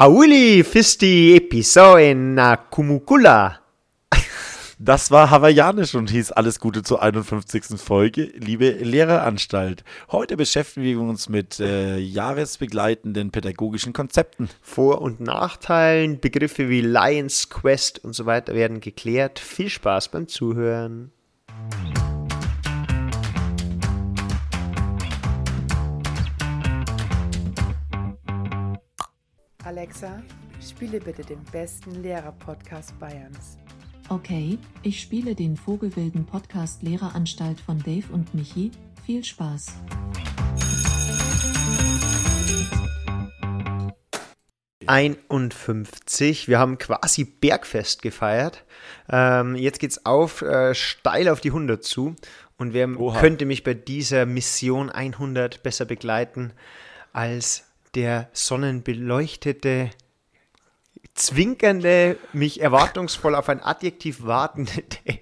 Hauli Fisti Episoen Kumukula. Das war hawaiianisch und hieß alles Gute zur 51. Folge, liebe Lehreranstalt. Heute beschäftigen wir uns mit äh, jahresbegleitenden pädagogischen Konzepten. Vor- und Nachteilen, Begriffe wie Lions Quest und so weiter werden geklärt. Viel Spaß beim Zuhören. Alexa, spiele bitte den besten Lehrer-Podcast Bayerns. Okay, ich spiele den Vogelwilden Podcast Lehreranstalt von Dave und Michi. Viel Spaß. ...51. Wir haben quasi Bergfest gefeiert. Ähm, jetzt geht's auf, äh, steil auf die 100 zu. Und wer Oha. könnte mich bei dieser Mission 100 besser begleiten als der sonnenbeleuchtete, zwinkernde, mich erwartungsvoll auf ein Adjektiv wartende Dave.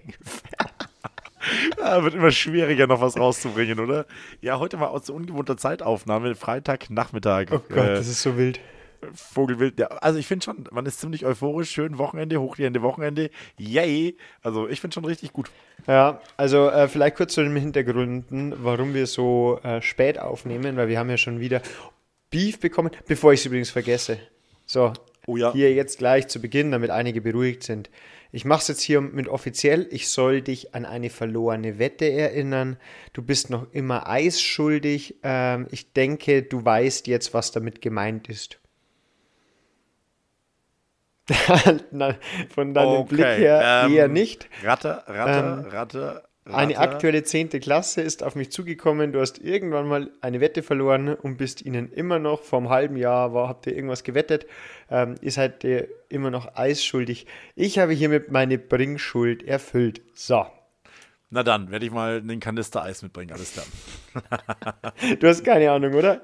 Ja, wird immer schwieriger, noch was rauszubringen, oder? Ja, heute mal aus ungewohnter Zeitaufnahme, Freitagnachmittag. Oh Gott, Äh, das ist so wild. Vogelwild. Ja, also ich finde schon, man ist ziemlich euphorisch, schön Wochenende, hochgehende Wochenende. Yay! Also ich finde schon richtig gut. Ja, also äh, vielleicht kurz zu den Hintergründen, warum wir so äh, spät aufnehmen, weil wir haben ja schon wieder Beef bekommen, bevor ich es übrigens vergesse. So, Oh ja. hier jetzt gleich zu Beginn, damit einige beruhigt sind. Ich mache es jetzt hier mit offiziell. Ich soll dich an eine verlorene Wette erinnern. Du bist noch immer eisschuldig. Ähm, ich denke, du weißt jetzt, was damit gemeint ist. Von deinem Blick her ähm, eher nicht. Ratte, Ratte, Ähm, Ratte. Eine aktuelle 10. Klasse ist auf mich zugekommen. Du hast irgendwann mal eine Wette verloren und bist ihnen immer noch, vor einem halben Jahr war, habt ihr irgendwas gewettet, ähm, ihr seid ihr immer noch eisschuldig. Ich habe hiermit meine Bringschuld erfüllt. So. Na dann, werde ich mal einen Kanister Eis mitbringen, alles klar. Du hast keine Ahnung, oder?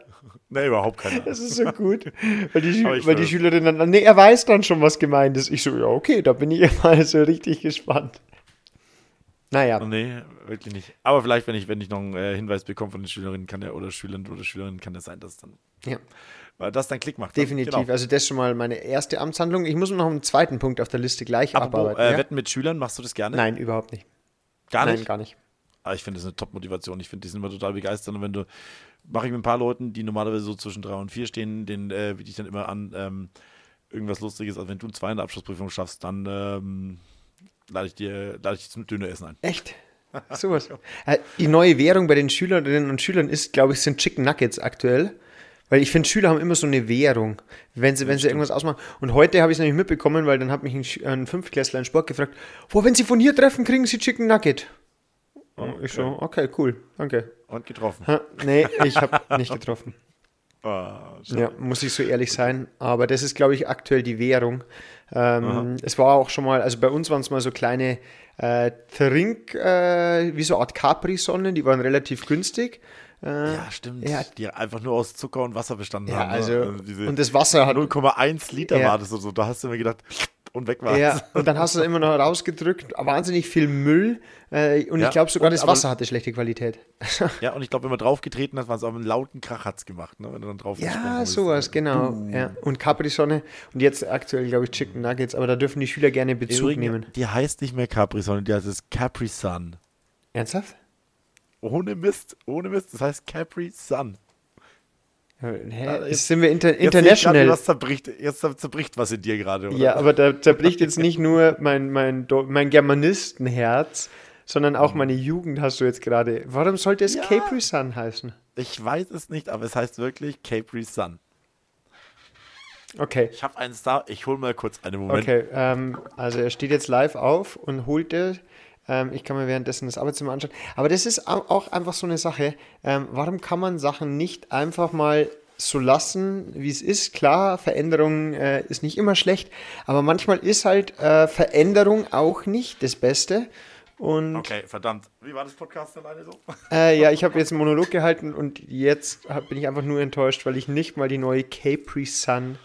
Ne, überhaupt keine. Das ist so gut. Weil die, weil die Schülerin dann, nee, er weiß dann schon, was gemeint ist. Ich so, ja, okay, da bin ich mal so richtig gespannt. Naja. Nee, wirklich nicht. Aber vielleicht, wenn ich, wenn ich noch einen äh, Hinweis bekomme von den Schülerinnen, kann der oder Schülern oder Schülerinnen, kann das sein, dass dann, Ja. weil das dann Klick macht. Definitiv. Genau. Also das ist schon mal meine erste Amtshandlung. Ich muss noch einen zweiten Punkt auf der Liste gleich Apropos, abarbeiten. äh, ja? Wetten mit Schülern, machst du das gerne? Nein, überhaupt nicht. gar nicht. Nein, gar nicht. Aber ich finde das eine Top-Motivation. Ich finde, die sind immer total begeistert. Und wenn du, mache ich mit ein paar Leuten, die normalerweise so zwischen drei und vier stehen, den äh, biete ich dann immer an, ähm, irgendwas Lustiges. Also wenn du zwei in der Abschlussprüfung schaffst, dann ähm, lade ich dir, lade ich zum Döneressen ein. Echt? Sowas. Äh, Die neue Währung bei den Schülerinnen und Schülern ist, glaube ich, sind Chicken Nuggets aktuell. Weil ich finde, Schüler haben immer so eine Währung, wenn sie, wenn sie irgendwas ausmachen. Und heute habe ich es nämlich mitbekommen, weil dann hat mich ein, ein Fünftklässler in Sport gefragt, wo, wenn sie von hier treffen, kriegen sie Chicken Nugget. Und Ich so, okay, cool, danke. Und getroffen. Ha, nee, ich habe nicht getroffen. Ah, Ja, muss ich so ehrlich sein. Aber das ist, glaube ich, aktuell die Währung. Ähm, es war auch schon mal, also bei uns waren es mal so kleine äh, Trink, äh, wie so eine Art Capri-Sonnen, die waren relativ günstig. Äh, ja, stimmt. Ja. Die einfach nur aus Zucker und Wasser bestanden ja, haben. ne? also, diese und das Wasser hat. 0,1 Liter Ja. war das so, so. Da hast du mir gedacht, und weg war Ja, und dann hast du immer noch rausgedrückt, wahnsinnig viel Müll. Äh, und Ja, ich glaube sogar, und das aber- Wasser hatte schlechte Qualität. Ja, und ich glaube, wenn man draufgetreten hat, war es auch einen lauten Krach hat's gemacht, ne? wenn du dann drauf Ja, sowas, genau. Ja. Und Capri-Sonne und jetzt aktuell, glaube ich, Chicken Nuggets, aber da dürfen die Schüler gerne Bezug Übrigens, nehmen. die heißt nicht mehr Capri, sondern die heißt es Capri Sun. Ernsthaft? Ohne Mist, ohne Mist. Das heißt Capri Sun. Hä? jetzt- Jetzt sind wir inter Jetzt international. was zerbricht, jetzt zerbricht was in dir gerade. oder? Ja, aber da zerbricht jetzt nicht nur mein, mein, mein Germanistenherz, sondern auch meine Jugend hast du jetzt gerade. Warum sollte es Ja. Capri Sun heißen? Ich weiß es nicht, aber es heißt wirklich Capri Sun. Okay. Ich habe einen Star. Ich hole mal kurz einen Moment. Okay, ähm, also er steht jetzt live auf und holt es. Ähm, ich kann mir währenddessen das Arbeitszimmer anschauen. Aber das ist au- auch einfach so eine Sache. Ähm, warum kann man Sachen nicht einfach mal so lassen, wie es ist? Klar, Veränderung äh, ist nicht immer schlecht, aber manchmal ist halt äh, Veränderung auch nicht das Beste. Und Okay, verdammt. Wie war das Podcast alleine so? äh, ja, ich habe jetzt einen Monolog gehalten und jetzt hab, bin ich einfach nur enttäuscht, weil ich nicht mal die neue Capri Sun.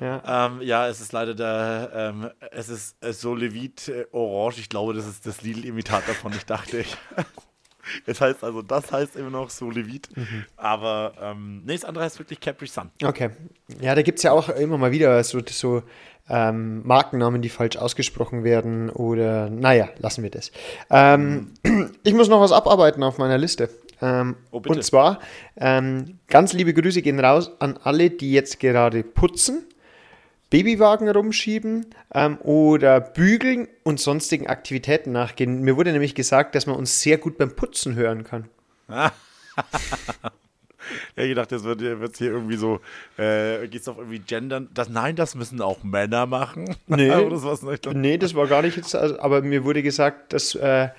Ja, Ähm, ja, es ist leider der, ähm, es ist äh, so Levit äh, Orange. Ich glaube, das ist das Lidl-Imitat davon. Ich dachte, ich, Es heißt also, das heißt immer noch Solevit. Aber ähm, nee, das andere heißt wirklich Capri Sun. Okay. Ja, da gibt es ja auch immer mal wieder so, so ähm, Markennamen, die falsch ausgesprochen werden oder, naja, lassen wir das. Ähm, ich muss noch was abarbeiten auf meiner Liste. Ähm, Oh, und zwar, ähm, ganz liebe Grüße gehen raus an alle, die jetzt gerade putzen, Babywagen rumschieben ähm, oder bügeln und sonstigen Aktivitäten nachgehen. Mir wurde nämlich gesagt, dass man uns sehr gut beim Putzen hören kann. Ja, ich dachte, das wird jetzt hier irgendwie so, äh, geht es auf irgendwie gendern. Das, nein, das müssen auch Männer machen. Nee. Das. Nee, das war gar nicht jetzt, also, aber mir wurde gesagt, dass, äh,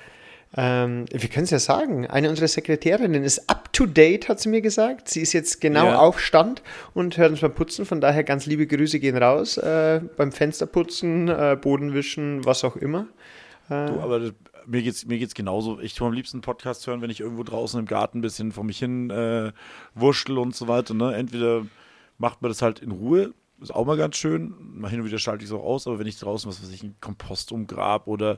ähm, wir können es ja sagen, eine unserer Sekretärinnen ist up to date, hat sie mir gesagt. Sie ist jetzt genau Ja. auf Stand und hört uns beim Putzen. Von daher ganz liebe Grüße gehen raus. Äh, beim Fensterputzen, äh, Bodenwischen, was auch immer. Du, aber das, mir geht's, mir geht's genauso. Ich tue am liebsten Podcast hören, wenn ich irgendwo draußen im Garten ein bisschen vor mich hin äh, wurschtel und so weiter. Ne? Entweder macht man das halt in Ruhe, ist auch mal ganz schön. Mal hin und wieder schalte ich es auch aus, aber wenn ich draußen, was weiß ich, einen Kompost umgrab oder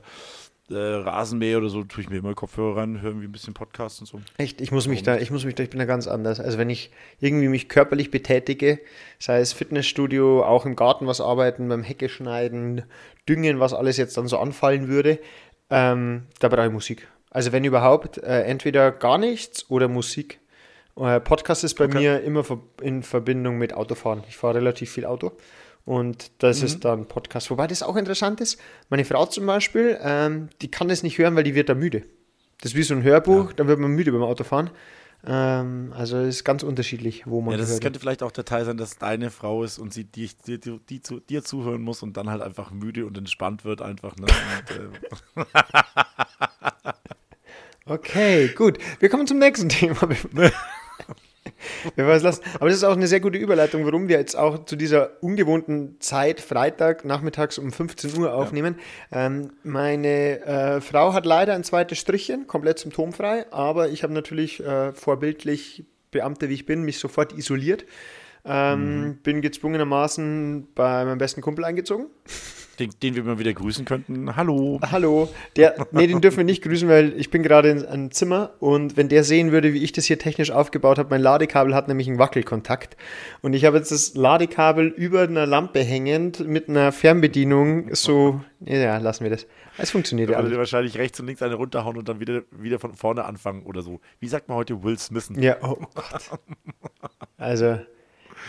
äh, Rasenmäher oder so, tue ich mir immer Kopfhörer rein, höre irgendwie ein bisschen Podcast und so. Echt, ich muss mich da, ich muss mich da, ich bin da ganz anders. Also wenn ich irgendwie mich körperlich betätige, sei es Fitnessstudio, auch im Garten was arbeiten, beim Hecke schneiden, düngen, was alles jetzt dann so anfallen würde, ähm, da brauche ich Musik. Also wenn überhaupt, äh, entweder gar nichts oder Musik. Äh, Podcast ist bei Okay. mir immer in Verbindung mit Autofahren. Ich fahre relativ viel Auto. Und das ist dann Podcast. Wobei das auch interessant ist. Meine Frau zum Beispiel, ähm, die kann das nicht hören, weil die wird da müde. Das ist wie so ein Hörbuch, dann wird man müde beim Autofahren. Ähm, also es ist ganz unterschiedlich, wo man Ja, das hört. könnte vielleicht auch der Teil sein, dass deine Frau ist und sie dir, dir, dir, die zu, dir zuhören muss und dann halt einfach müde und entspannt wird einfach. Ne? Und, äh, Okay, gut. Wir kommen zum nächsten Thema. Wir es lassen. Aber das ist auch eine sehr gute Überleitung, warum wir jetzt auch zu dieser ungewohnten Zeit, Freitag, nachmittags um 15 Uhr aufnehmen. Ähm, meine äh, Frau hat leider ein zweites Strichchen, komplett symptomfrei, aber ich habe natürlich äh, vorbildlich, Beamte wie ich bin, mich sofort isoliert. Ähm, Bin gezwungenermaßen bei meinem besten Kumpel eingezogen. Den, den wir mal wieder grüßen könnten. Hallo. Hallo. Der, nee, den dürfen wir nicht grüßen, weil ich bin gerade in einem Zimmer und wenn der sehen würde, wie ich das hier technisch aufgebaut habe, mein Ladekabel hat nämlich einen Wackelkontakt und ich habe jetzt das Ladekabel über einer Lampe hängend mit einer Fernbedienung so, ja, lassen wir das. Es funktioniert ja alles. wahrscheinlich rechts und links eine runterhauen und dann wieder, wieder von vorne anfangen oder so. Wie sagt man heute Will Smithen? Ja, oh Gott. Also,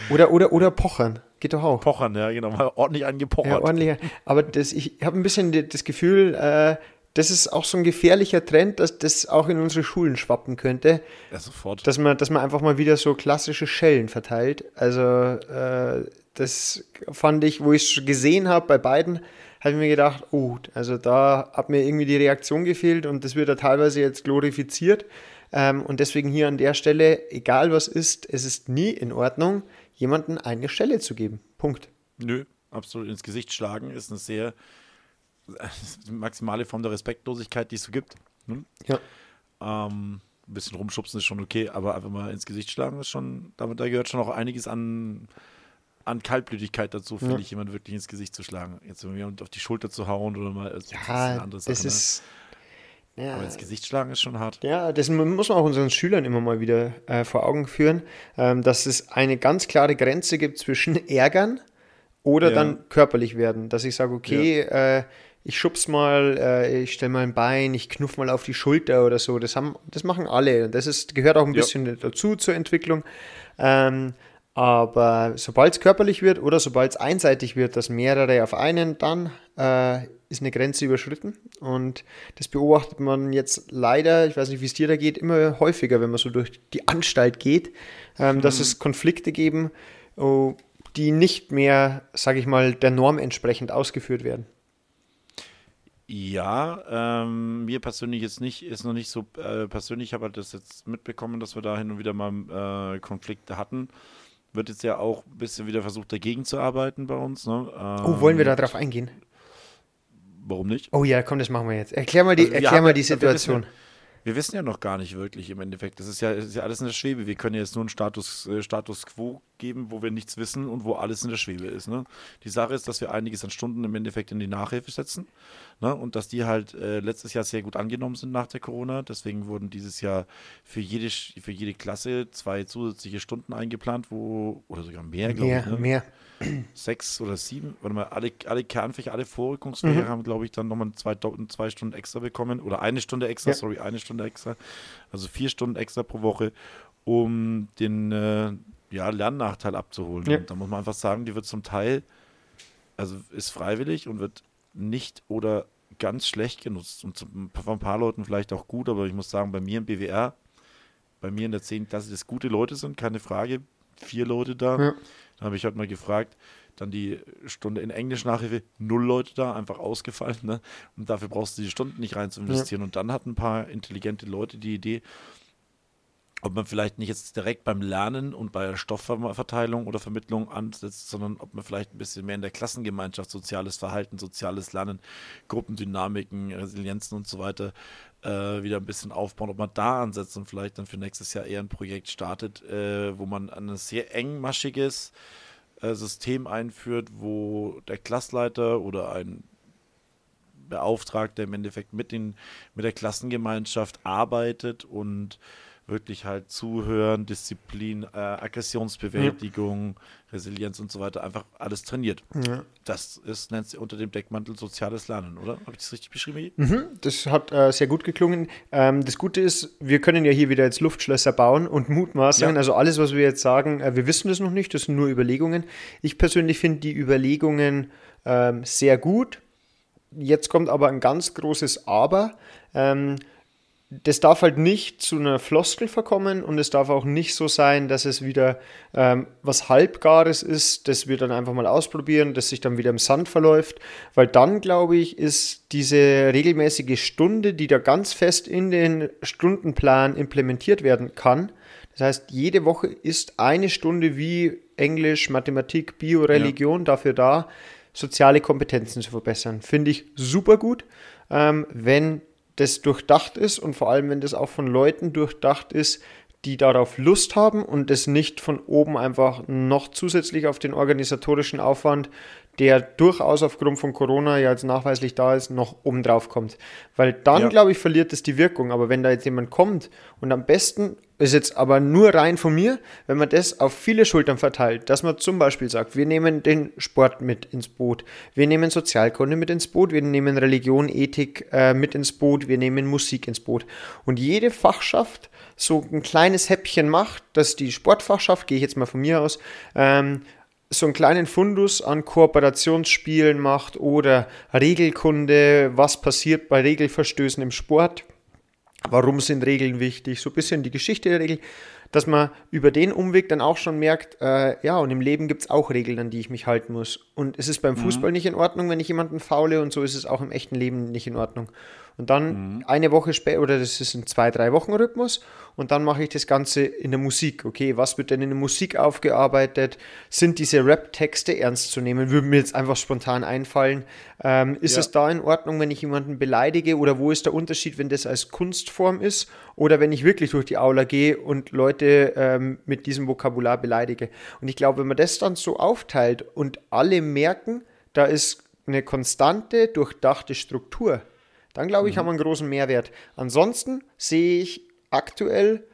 oder, oder, oder pochern. Geht doch auch. Pochern, ja, genau. Mal ordentlich Ja, angepochert. ordentlicher. Aber das, ich habe ein bisschen das Gefühl, äh, das ist auch so ein gefährlicher Trend, dass das auch in unsere Schulen schwappen könnte. ja, sofort. dass man, dass man einfach mal wieder so klassische Schellen verteilt. Also äh, das fand ich, wo ich es gesehen habe bei beiden, habe ich mir gedacht, oh, also da hat mir irgendwie die Reaktion gefehlt und das wird ja teilweise jetzt glorifiziert. Ähm, und deswegen hier an der Stelle, egal was ist, es ist nie in Ordnung, jemanden eine Stelle zu geben. Punkt. Nö, absolut ins Gesicht schlagen ist eine sehr die maximale Form der Respektlosigkeit, die es so gibt. Ne? Ja. Ähm, ein bisschen rumschubsen ist schon okay, aber einfach mal ins Gesicht schlagen ist schon, damit da gehört schon auch einiges an, an Kaltblütigkeit dazu, finde Ja. ich, jemand wirklich ins Gesicht zu schlagen. Jetzt irgendwie jemand auf die Schulter zu hauen oder mal, das ist Ja, eine andere Sache. das ist. ne? Ja, Aber ins Gesicht schlagen ist schon hart. Ja, das mu- muss man auch unseren Schülern immer mal wieder äh, vor Augen führen, ähm, dass es eine ganz klare Grenze gibt zwischen Ärgern oder Ja. dann körperlich werden. Dass ich sage, okay, äh, ich schub's mal, äh, ich stelle mal ein Bein, ich knuff mal auf die Schulter oder so. Das, haben, das machen alle. Und das ist, gehört auch ein Ja. bisschen dazu zur Entwicklung. Ähm, aber sobald es körperlich wird oder sobald es einseitig wird, dass mehrere auf einen, dann äh, ist eine Grenze überschritten. Und das beobachtet man jetzt leider, ich weiß nicht, wie es dir da geht, immer häufiger, wenn man so durch die Anstalt geht, ähm, dass es Konflikte geben, oh, die nicht mehr, sage ich mal, der Norm entsprechend ausgeführt werden. Ja, ähm, mir persönlich jetzt nicht, ist noch nicht so äh, persönlich, ich habe halt das jetzt mitbekommen, dass wir da hin und wieder mal äh, Konflikte hatten. Wird jetzt ja auch ein bisschen wieder versucht, dagegen zu arbeiten bei uns. Ne? Oh, wollen wir Ähm, da drauf eingehen? Warum nicht? Oh ja, komm, das machen wir jetzt. Erklär mal die, Also wir erklär haben mal die wir wissen Situation. Wir wissen ja noch gar nicht wirklich im Endeffekt. Das ist ja, das ist ja alles in der Schwebe. Wir können jetzt nur einen Status, äh, Status quo geben, wo wir nichts wissen und wo alles in der Schwebe ist. Ne? Die Sache ist, dass wir einiges an Stunden im Endeffekt in die Nachhilfe setzen ne? und dass die halt äh, letztes Jahr sehr gut angenommen sind nach der Corona. Deswegen wurden dieses Jahr für jede, für jede Klasse zwei zusätzliche Stunden eingeplant, wo, oder sogar mehr, glaube ich. Ne? mehr. Sechs oder sieben, warte mal, alle, alle Kernfächer, alle Vorrückungsfächer Mhm. haben, glaube ich, dann nochmal zwei, zwei Stunden extra bekommen. Oder eine Stunde extra, Ja. sorry, eine Stunde extra. Also vier Stunden extra pro Woche, um den äh, ja, Lernnachteil abzuholen. Ja. Und da muss man einfach sagen, die wird zum Teil, also ist freiwillig und wird nicht oder ganz schlecht genutzt. Und von ein paar Leuten vielleicht auch gut, aber ich muss sagen, bei mir im BWR, bei mir in der 10. Klasse, das gute Leute sind, keine Frage. Vier Leute da. Ja. Dann habe ich heute mal gefragt, dann die Stunde in Englisch Nachhilfe, null Leute da, einfach ausgefallen. Ne? Und dafür brauchst du die Stunden nicht rein zu investieren. Und dann hatten ein paar intelligente Leute die Idee, ob man vielleicht nicht jetzt direkt beim Lernen und bei der Stoffverteilung oder Vermittlung ansetzt, sondern ob man vielleicht ein bisschen mehr in der Klassengemeinschaft soziales Verhalten, soziales Lernen, Gruppendynamiken, Resilienzen und so weiter äh, wieder ein bisschen aufbauen, ob man da ansetzt und vielleicht dann für nächstes Jahr eher ein Projekt startet, äh, wo man ein sehr engmaschiges äh, System einführt, wo der Klassleiter oder ein Beauftragter im Endeffekt mit, den, mit der Klassengemeinschaft arbeitet und wirklich halt zuhören, Disziplin, äh, Aggressionsbewältigung, Resilienz und so weiter, einfach alles trainiert. Ja. Das ist, nennt sich unter dem Deckmantel soziales Lernen, oder? Habe ich das richtig beschrieben? Mhm, das hat äh, sehr gut geklungen. Ähm, das Gute ist, wir können ja hier wieder jetzt Luftschlösser bauen und Mutmaßungen. Ja. Also alles, was wir jetzt sagen, äh, wir wissen das noch nicht, das sind nur Überlegungen. Ich persönlich finde die Überlegungen ähm, sehr gut. Jetzt kommt aber ein ganz großes Aber. Ähm, das darf halt nicht zu einer Floskel verkommen und es darf auch nicht so sein, dass es wieder ähm, was Halbgares ist, das wir dann einfach mal ausprobieren, das sich dann wieder im Sand verläuft, weil dann, glaube ich, ist diese regelmäßige Stunde, die da ganz fest in den Stundenplan implementiert werden kann, das heißt, jede Woche ist eine Stunde wie Englisch, Mathematik, Bio, Religion dafür da, soziale Kompetenzen zu verbessern. Finde ich super gut, ähm, wenn das durchdacht ist und vor allem, wenn das auch von Leuten durchdacht ist, die darauf Lust haben und es nicht von oben einfach noch zusätzlich auf den organisatorischen Aufwand, der durchaus aufgrund von Corona ja jetzt nachweislich da ist, noch oben drauf kommt. Weil dann, Ja. glaube ich, verliert es die Wirkung. Aber wenn da jetzt jemand kommt und am besten ist jetzt aber nur rein von mir, wenn man das auf viele Schultern verteilt, dass man zum Beispiel sagt, wir nehmen den Sport mit ins Boot, wir nehmen Sozialkunde mit ins Boot, wir nehmen Religion, Ethik äh, mit ins Boot, wir nehmen Musik ins Boot. Und jede Fachschaft so ein kleines Häppchen macht, dass die Sportfachschaft, gehe ich jetzt mal von mir aus, ähm, so einen kleinen Fundus an Kooperationsspielen macht oder Regelkunde, was passiert bei Regelverstößen im Sport. Warum sind Regeln wichtig? So ein bisschen die Geschichte der Regel, dass man über den Umweg dann auch schon merkt, äh, ja, und im Leben gibt es auch Regeln, an die ich mich halten muss. Und es ist beim Fußball nicht in Ordnung, wenn ich jemanden faule, und so ist es auch im echten Leben nicht in Ordnung. Und dann eine Woche später, oder das ist ein zwei, drei Wochen Rhythmus, und dann mache ich das Ganze in der Musik. Okay, was wird denn in der Musik aufgearbeitet? Sind diese Rap-Texte ernst zu nehmen? Würde mir jetzt einfach spontan einfallen. Ähm, ist Ja. es da in Ordnung, wenn ich jemanden beleidige? Oder wo ist der Unterschied, wenn das als Kunstform ist? Oder wenn ich wirklich durch die Aula gehe und Leute ähm, mit diesem Vokabular beleidige? Und ich glaube, wenn man das dann so aufteilt und alle merken, da ist eine konstante, durchdachte Struktur, dann glaube ich, haben wir einen großen Mehrwert. Ansonsten sehe ich aktuell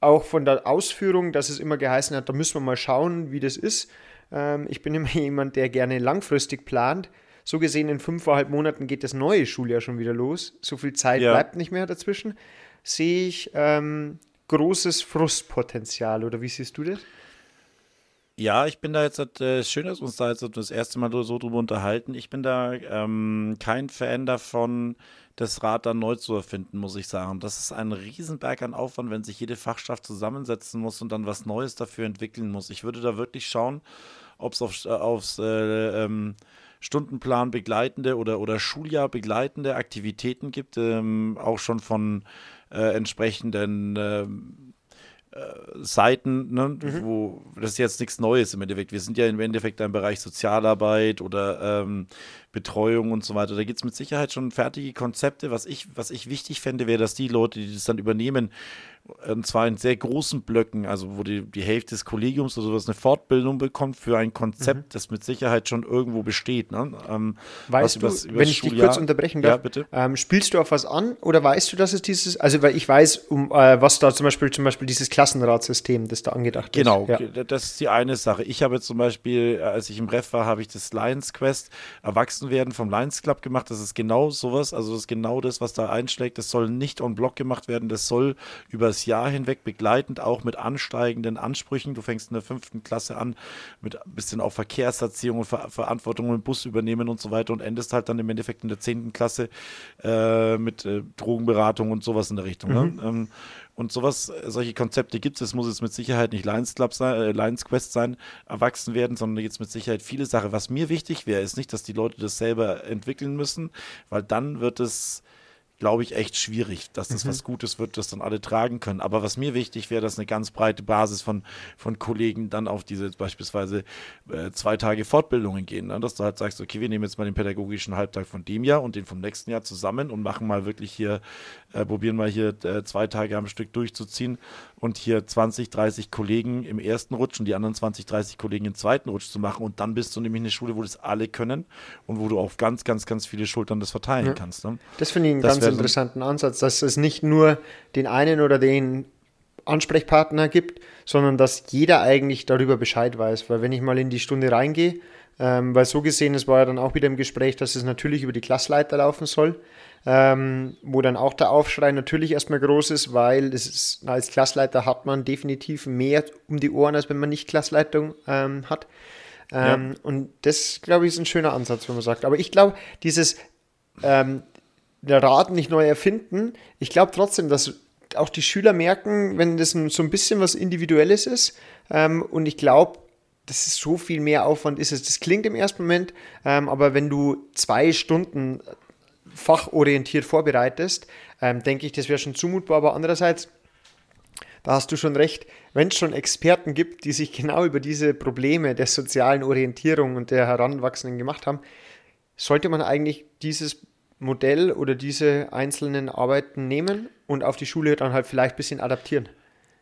auch von der Ausführung, dass es immer geheißen hat, da müssen wir mal schauen, wie das ist. Ähm, ich bin immer jemand, der gerne langfristig plant. So gesehen, in fünfeinhalb Monaten geht das neue Schuljahr schon wieder los. So viel Zeit Ja. bleibt nicht mehr dazwischen. Sehe ich ähm, großes Frustpotenzial, oder wie siehst du das? Ja, ich bin da jetzt, äh, schön, dass wir uns da jetzt das erste Mal so drüber unterhalten. Ich bin da ähm, kein Fan davon, das Rad dann neu zu erfinden, muss ich sagen. Das ist ein Riesenberg an Aufwand, wenn sich jede Fachschaft zusammensetzen muss und dann was Neues dafür entwickeln muss. Ich würde da wirklich schauen, ob es auf, äh, aufs äh, ähm, Stundenplan begleitende oder, oder Schuljahr begleitende Aktivitäten gibt, ähm, auch schon von äh, entsprechenden ähm, Seiten, ne, mhm. wo das ist jetzt nichts Neues im Endeffekt. Wir sind ja im Endeffekt im Bereich Sozialarbeit oder ähm, Betreuung und so weiter. Da gibt es mit Sicherheit schon fertige Konzepte. Was ich, was ich wichtig fände, wäre, dass die Leute, die das dann übernehmen, und zwar in sehr großen Blöcken, also wo die, die Hälfte des Kollegiums oder sowas eine Fortbildung bekommt für ein Konzept, mhm. das mit Sicherheit schon irgendwo besteht. Ne? Ähm, weißt du, übers, übers wenn ich Schuljahr, dich kurz unterbrechen darf, ja, bitte? Ähm, spielst du auf was an oder weißt du, dass es dieses, also weil ich weiß, um äh, was da zum Beispiel, zum Beispiel dieses Klassenratsystem, das da angedacht genau, ist. Genau, ja. das ist die eine Sache. Ich habe zum Beispiel, als ich im Ref war, habe ich das Lions Quest Erwachsenwerden vom Lions Club gemacht. Das ist genau sowas, also das ist genau das, was da einschlägt. Das soll nicht on block gemacht werden, das soll über das Jahr hinweg begleitend auch mit ansteigenden Ansprüchen. Du fängst in der fünften Klasse an mit ein bisschen auch Verkehrserziehung und Ver Verantwortung im Bus übernehmen und so weiter und endest halt dann im Endeffekt in der zehnten Klasse äh, mit äh, Drogenberatung und sowas in der Richtung. Ne? Mhm. Ne? Ähm, und sowas, solche Konzepte gibt es. Es muss jetzt mit Sicherheit nicht Lions Club sein, äh, Lions Quest sein, erwachsen werden, sondern jetzt mit Sicherheit viele Sachen. Was mir wichtig wäre, ist nicht, dass die Leute das selber entwickeln müssen, weil dann wird es glaube ich, echt schwierig, dass das mhm. was Gutes wird, das dann alle tragen können. Aber was mir wichtig wäre, dass eine ganz breite Basis von, von Kollegen dann auf diese beispielsweise äh, zwei Tage Fortbildungen gehen. Ne? Dass du halt sagst, okay, wir nehmen jetzt mal den pädagogischen Halbtag von dem Jahr und den vom nächsten Jahr zusammen und machen mal wirklich hier, äh, probieren mal hier äh, zwei Tage am Stück durchzuziehen und hier 20, 30 Kollegen im ersten Rutsch und die anderen 20, 30 Kollegen im zweiten Rutsch zu machen. Und dann bist du nämlich eine Schule, wo das alle können und wo du auf ganz, ganz, ganz viele Schultern das verteilen ja. kannst. Ne? Das finde ich einen das ganz interessanten Ansatz, dass es nicht nur den einen oder den Ansprechpartner gibt, sondern dass jeder eigentlich darüber Bescheid weiß. Weil wenn ich mal in die Stunde reingehe, ähm, weil so gesehen, es war ja dann auch wieder im Gespräch, dass es natürlich über die Klassleiter laufen soll, ähm, wo dann auch der Aufschrei natürlich erstmal groß ist, weil es ist, als Klassleiter hat man definitiv mehr um die Ohren, als wenn man nicht Klassleitung ähm, hat. Ähm, ja. Und das, glaube ich, ist ein schöner Ansatz, wenn man sagt. Aber ich glaube, dieses ähm, der Rat nicht neu erfinden. Ich glaube trotzdem, dass auch die Schüler merken, wenn das so ein bisschen was Individuelles ist. Ähm, und ich glaube, dass es so viel mehr Aufwand ist. Das klingt im ersten Moment, ähm, aber wenn du zwei Stunden fachorientiert vorbereitest, ähm, denke ich, das wäre schon zumutbar. Aber andererseits, da hast du schon recht, wenn es schon Experten gibt, die sich genau über diese Probleme der sozialen Orientierung und der Heranwachsenden gemacht haben, sollte man eigentlich dieses Modell oder diese einzelnen Arbeiten nehmen und auf die Schule dann halt vielleicht ein bisschen adaptieren.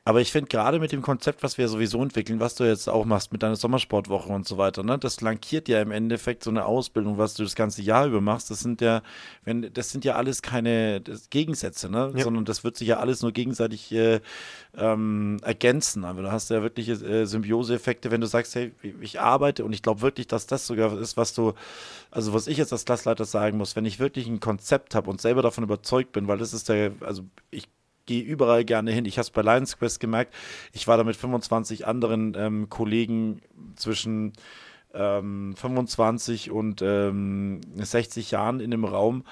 Aber ich finde gerade mit dem Konzept, was wir sowieso entwickeln, was du jetzt auch machst mit deiner Sommersportwoche und so weiter, ne, das flankiert ja im Endeffekt so eine Ausbildung, was du das ganze Jahr über machst. Das sind ja, wenn, das sind ja alles keine Gegensätze, ne? Ja. sondern das wird sich ja alles nur gegenseitig äh, ähm, ergänzen. Aber du hast ja wirkliche äh, Symbioseeffekte, wenn du sagst, hey, ich arbeite und ich glaube wirklich, dass das sogar ist, was du, also was ich jetzt als Klassleiter sagen muss, wenn ich wirklich ein Konzept habe und selber davon überzeugt bin, weil das ist der, also ich gehe überall gerne hin. Ich habe es bei Lions Quest gemerkt. Ich war da mit 25 anderen ähm, Kollegen zwischen ähm, 25 und ähm, 60 Jahren in dem Raum.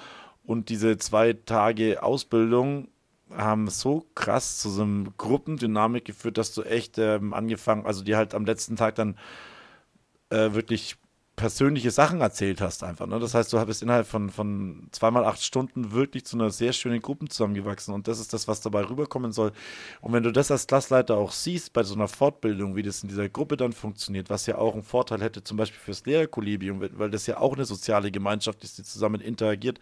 Und diese zwei Tage Ausbildung haben so krass zu so einem Gruppendynamik geführt, dass du echt ähm, angefangen, also die halt am letzten Tag dann äh, wirklich persönliche Sachen erzählt hast einfach. Ne? Das heißt, du bist innerhalb von, von zweimal acht Stunden wirklich zu einer sehr schönen Gruppe zusammengewachsen und das ist das, was dabei rüberkommen soll. Und wenn du das als Klassleiter auch siehst bei so einer Fortbildung, wie das in dieser Gruppe dann funktioniert, was ja auch einen Vorteil hätte, zum Beispiel fürs Lehrerkollegium, weil das ja auch eine soziale Gemeinschaft ist, die zusammen interagiert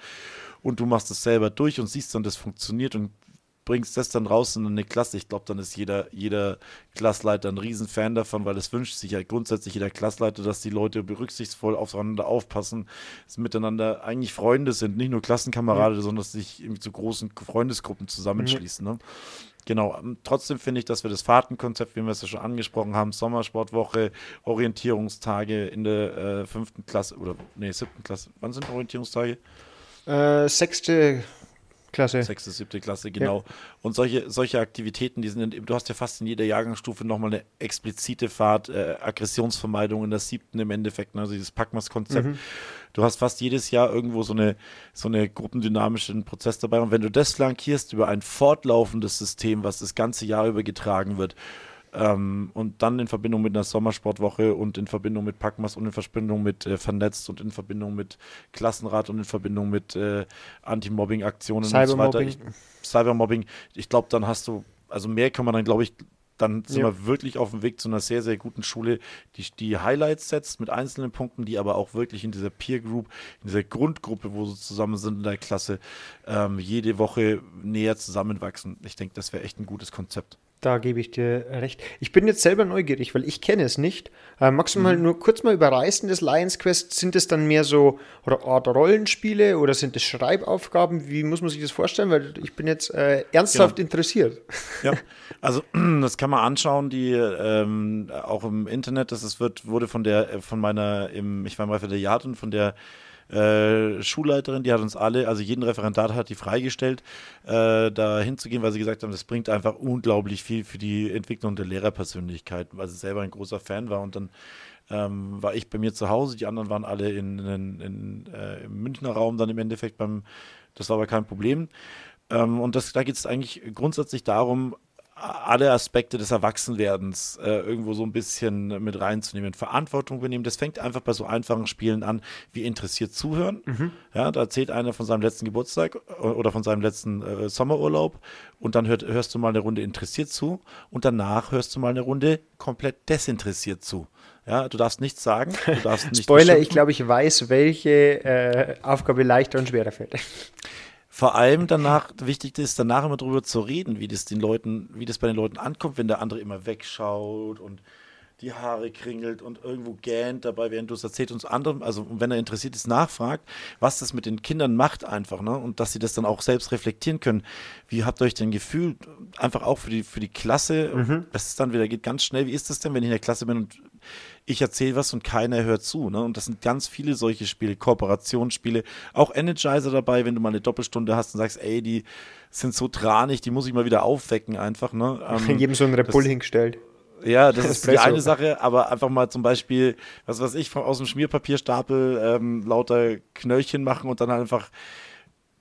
und du machst es selber durch und siehst dann, das funktioniert und bringst das dann raus in eine Klasse. Ich glaube, dann ist jeder, jeder Klassleiter ein Riesenfan davon, weil es wünscht sich ja grundsätzlich jeder Klassleiter, dass die Leute berücksichtsvoll aufeinander aufpassen, dass miteinander eigentlich Freunde sind, nicht nur Klassenkameraden, mhm. sondern dass sich zu großen Freundesgruppen zusammenschließen. Mhm. Ne? Genau, ähm, trotzdem finde ich, dass wir das Fahrtenkonzept, wie wir es ja schon angesprochen haben, Sommersportwoche, Orientierungstage in der äh, fünften Klasse oder nee, siebten Klasse. Wann sind Orientierungstage? Äh, sechste Klasse. Sechste, siebte Klasse, genau. Ja. Und solche, solche Aktivitäten, die sind, du hast ja fast in jeder Jahrgangsstufe nochmal eine explizite Fahrt, äh, Aggressionsvermeidung in der siebten im Endeffekt, ne, also dieses Packmas-Konzept. Mhm. Du hast fast jedes Jahr irgendwo so eine, so eine gruppendynamischen Prozess dabei. Und wenn du das flankierst über ein fortlaufendes System, was das ganze Jahr über getragen wird, ähm, und dann in Verbindung mit einer Sommersportwoche und in Verbindung mit Packmas und in Verbindung mit äh, Vernetzt und in Verbindung mit Klassenrat und in Verbindung mit äh, Anti-Mobbing-Aktionen und so weiter. Ich, Cybermobbing, ich glaube, dann hast du, also mehr kann man dann, glaube ich, dann sind Ja. wir wirklich auf dem Weg zu einer sehr, sehr guten Schule, die die Highlights setzt mit einzelnen Punkten, die aber auch wirklich in dieser Peer Group, in dieser Grundgruppe, wo sie zusammen sind in der Klasse, ähm, jede Woche näher zusammenwachsen. Ich denke, das wäre echt ein gutes Konzept. Da gebe ich dir recht. Ich bin jetzt selber neugierig, weil ich kenne es nicht. Äh, magst du Mhm. mal nur kurz mal überreißen, das Lions Quest? Sind es dann mehr so Art Rollenspiele oder sind es Schreibaufgaben? Wie muss man sich das vorstellen? Weil ich bin jetzt äh, ernsthaft Genau. interessiert. Ja, also das kann man anschauen, die ähm, auch im Internet, das ist, wird, wurde von der, äh, von meiner, im, ich war im Referendariat und von der äh, Schulleiterin, die hat uns alle, also jeden Referendat hat die freigestellt, äh, da hinzugehen, weil sie gesagt haben, das bringt einfach unglaublich viel für die Entwicklung der Lehrerpersönlichkeit, weil sie selber ein großer Fan war und dann ähm, war ich bei mir zu Hause, die anderen waren alle in, in, in, äh, im Münchner Raum dann im Endeffekt beim, das war aber kein Problem. Ähm, und das, da geht es eigentlich grundsätzlich darum, alle Aspekte des Erwachsenwerdens äh, irgendwo so ein bisschen mit reinzunehmen, Verantwortung übernehmen. Das fängt einfach bei so einfachen Spielen an, wie interessiert zuhören. Ja, da erzählt einer von seinem letzten Geburtstag o- oder von seinem letzten äh, Sommerurlaub und dann hört, hörst du mal eine Runde interessiert zu und danach hörst du mal eine Runde komplett desinteressiert zu. Ja, du darfst nichts sagen, du darfst nicht Spoiler, ich glaube, ich weiß, welche äh, Aufgabe leichter und schwerer fällt. Vor allem danach, wichtig ist, danach immer drüber zu reden, wie das den Leuten, wie das bei den Leuten ankommt, wenn der andere immer wegschaut und die Haare kringelt und irgendwo gähnt dabei, während du es erzählst und anderem, also wenn er interessiert ist, nachfragt, was das mit den Kindern macht einfach, ne? Und dass sie das dann auch selbst reflektieren können. Wie habt ihr euch denn gefühlt? Einfach auch für die, für die Klasse, das ist dann wieder, geht ganz schnell. Wie ist das denn, wenn ich in der Klasse bin und ich erzähle was und keiner hört zu. Ne? Und das sind ganz viele solche Spiele, Kooperationsspiele, auch Energizer dabei, wenn du mal eine Doppelstunde hast und sagst, ey, die sind so tranig, die muss ich mal wieder aufwecken einfach. Ne? Ähm, Jedem so ein Repul hingestellt. ja, das ist die eine Sache, aber einfach mal zum Beispiel, was weiß ich, aus dem Schmierpapierstapel ähm, lauter Knöllchen machen und dann einfach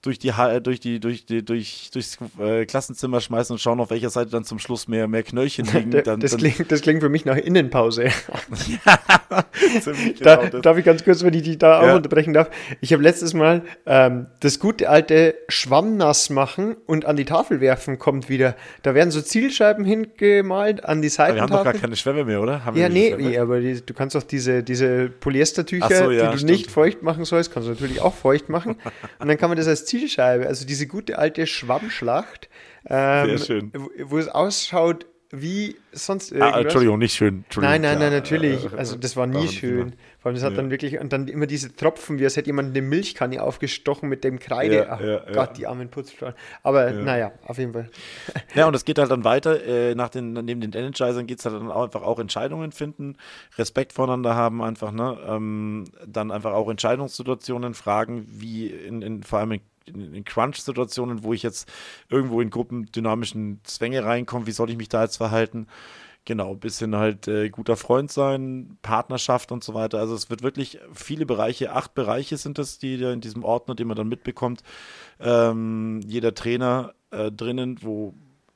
durch die, durch die, durch die, durch, durchs äh, Klassenzimmer schmeißen und schauen, auf welcher Seite dann zum Schluss mehr, mehr Knöllchen liegen. Da- Dann, das, dann, klingt, das klingt für mich nach Innenpause. ziemlich Da, genau das. darf ich ganz kurz, wenn ich die da auch Ja. unterbrechen darf? Ich habe letztes Mal ähm, das gute alte Schwammnass machen und an die Tafel werfen kommt wieder. Da werden so Zielscheiben hingemalt an die Aber wir haben doch gar keine Schwämme mehr, oder? Haben Ja, nee, nee, aber die, du kannst auch diese, diese Polyestertücher, so, ja, die du stimmt. nicht feucht machen sollst, kannst du natürlich auch feucht machen. Und dann kann man das als Zielscheibe, also diese gute alte Schwammschlacht, ähm, Sehr schön. Wo, wo es ausschaut wie sonst Ah, irgendwas. Entschuldigung, nicht schön. Entschuldigung, Nein, nein, nein, natürlich. Äh, Also das war nie schön. Vor allem, das hat Ja. dann wirklich, und dann immer diese Tropfen, wie als hätte jemand eine Milchkanne aufgestochen mit dem Kreide. Ja, Ach ja, Gott, die armen Putzfrauen. Aber naja, auf jeden Fall. Ja, und es geht halt dann weiter. Äh, nach den, neben den Energizern geht es halt dann auch einfach auch Entscheidungen finden, Respekt voneinander haben, einfach, ne? Ähm, dann einfach auch Entscheidungssituationen fragen, wie in, in vor allem in, in Crunch-Situationen, wo ich jetzt irgendwo in gruppendynamischen Zwänge reinkomme, wie soll ich mich da jetzt verhalten? Genau, ein bisschen halt äh, guter Freund sein, Partnerschaft und so weiter. Also es wird wirklich viele Bereiche, acht Bereiche sind es, die da in diesem Ordner, den man dann mitbekommt. Ähm, jeder Trainer äh, drinnen, wo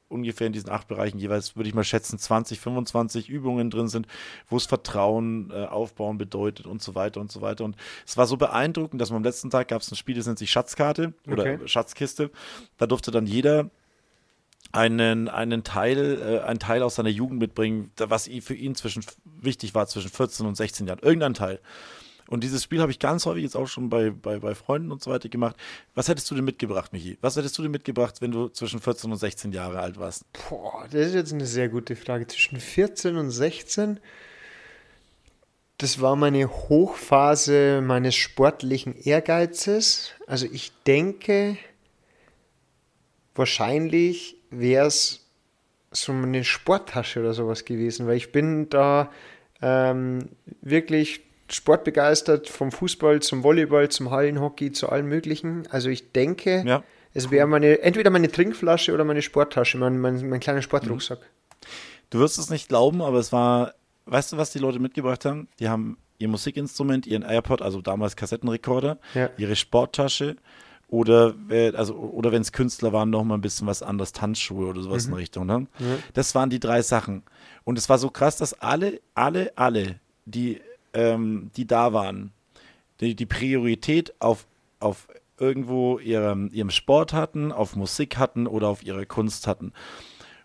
ungefähr in diesen acht Bereichen jeweils, würde ich mal schätzen, 20, 25 Übungen drin sind, wo es Vertrauen äh, aufbauen bedeutet und so weiter und so weiter. Und es war so beeindruckend, dass man am letzten Tag gab es ein Spiel, das nennt sich Schatzkarte oder Okay. Schatzkiste. Da durfte dann jeder einen, einen Teil, äh, einen Teil aus seiner Jugend mitbringen, was für ihn zwischen wichtig war, zwischen 14 und 16 Jahren. Irgendein Teil. Und dieses Spiel habe ich ganz häufig jetzt auch schon bei, bei, bei Freunden und so weiter gemacht. Was hättest du denn mitgebracht, Michi? Was hättest du denn mitgebracht, wenn du zwischen 14 und 16 Jahre alt warst? Boah, das ist jetzt eine sehr gute Frage. Zwischen 14 und 16, das war meine Hochphase meines sportlichen Ehrgeizes. Also ich denke, wahrscheinlich wäre es so eine Sporttasche oder sowas gewesen, weil ich bin da ähm, wirklich sportbegeistert, vom Fußball zum Volleyball, zum Hallenhockey, zu allem Möglichen. Also ich denke, Ja. es wäre meine, entweder meine Trinkflasche oder meine Sporttasche, mein, mein, mein kleiner Sportrucksack. Du wirst es nicht glauben, aber es war, weißt du, was die Leute mitgebracht haben? Die haben ihr Musikinstrument, ihren AirPod, also damals Kassettenrekorder, Ja. ihre Sporttasche oder, also, oder wenn es Künstler waren, noch mal ein bisschen was anderes, Tanzschuhe oder sowas in Richtung. Ne? Das waren die drei Sachen. Und es war so krass, dass alle, alle, alle, die, ähm, die da waren, die, die Priorität auf, auf irgendwo ihrem, ihrem Sport hatten, auf Musik hatten oder auf ihre Kunst hatten.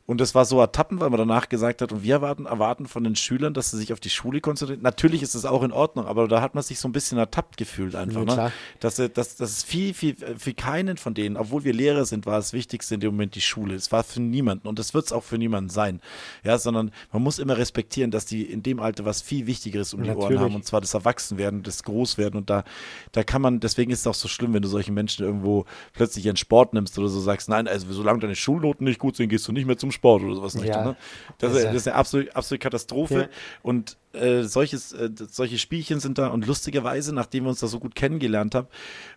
Und das war so ertappen, weil man danach gesagt hat, und wir erwarten, erwarten von den Schülern, dass sie sich auf die Schule konzentrieren. Natürlich ist es auch in Ordnung, aber da hat man sich so ein bisschen ertappt gefühlt einfach. Ja, ne? Dass, dass, dass es viel, viel, für keinen von denen, obwohl wir Lehrer sind, war das Wichtigste in dem Moment die Schule. Es war für niemanden und das wird es auch für niemanden sein. Ja, sondern man muss immer respektieren, dass die in dem Alter was viel Wichtigeres um Natürlich. die Ohren haben, und zwar das Erwachsenwerden, das Großwerden. Und da, da kann man, deswegen ist es auch so schlimm, wenn du solchen Menschen irgendwo plötzlich ihren Sport nimmst oder so sagst, nein, also solange deine Schulnoten nicht gut sind, gehst du nicht mehr zum Sport oder sowas. Ja. Ne? Das, ist, das, ist eine absolute, absolute Katastrophe. Ja. Und äh, solches, äh, solche Spielchen sind da und lustigerweise, nachdem wir uns da so gut kennengelernt haben,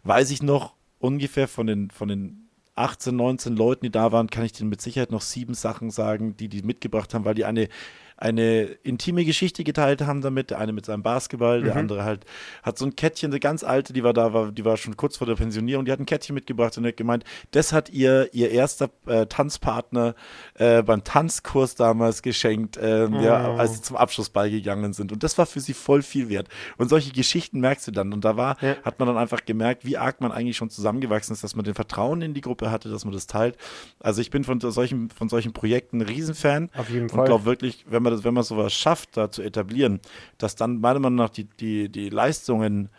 weiß ich noch ungefähr von den, von den 18, 19 Leuten, die da waren, kann ich denen mit Sicherheit noch sieben Sachen sagen, die die mitgebracht haben, weil die eine eine intime Geschichte geteilt haben damit. Der eine mit seinem Basketball, der mhm. andere halt hat so ein Kettchen, eine ganz alte, die war da, war, die war schon kurz vor der Pensionierung, die hat ein Kettchen mitgebracht und hat gemeint, das hat ihr ihr erster äh, Tanzpartner äh, beim Tanzkurs damals geschenkt, ähm, oh. ja, als sie zum Abschlussball gegangen sind. Und das war für sie voll viel wert. Und solche Geschichten merkst du dann. Und da war, ja. hat man dann einfach gemerkt, wie arg man eigentlich schon zusammengewachsen ist, dass man den Vertrauen in die Gruppe hatte, dass man das teilt. Also ich bin von solchen, von solchen Projekten ein Riesenfan. Auf jeden Fall. Und glaube wirklich, wenn man das, wenn man sowas schafft, da zu etablieren, dass dann meiner Meinung nach die, die, die Leistungen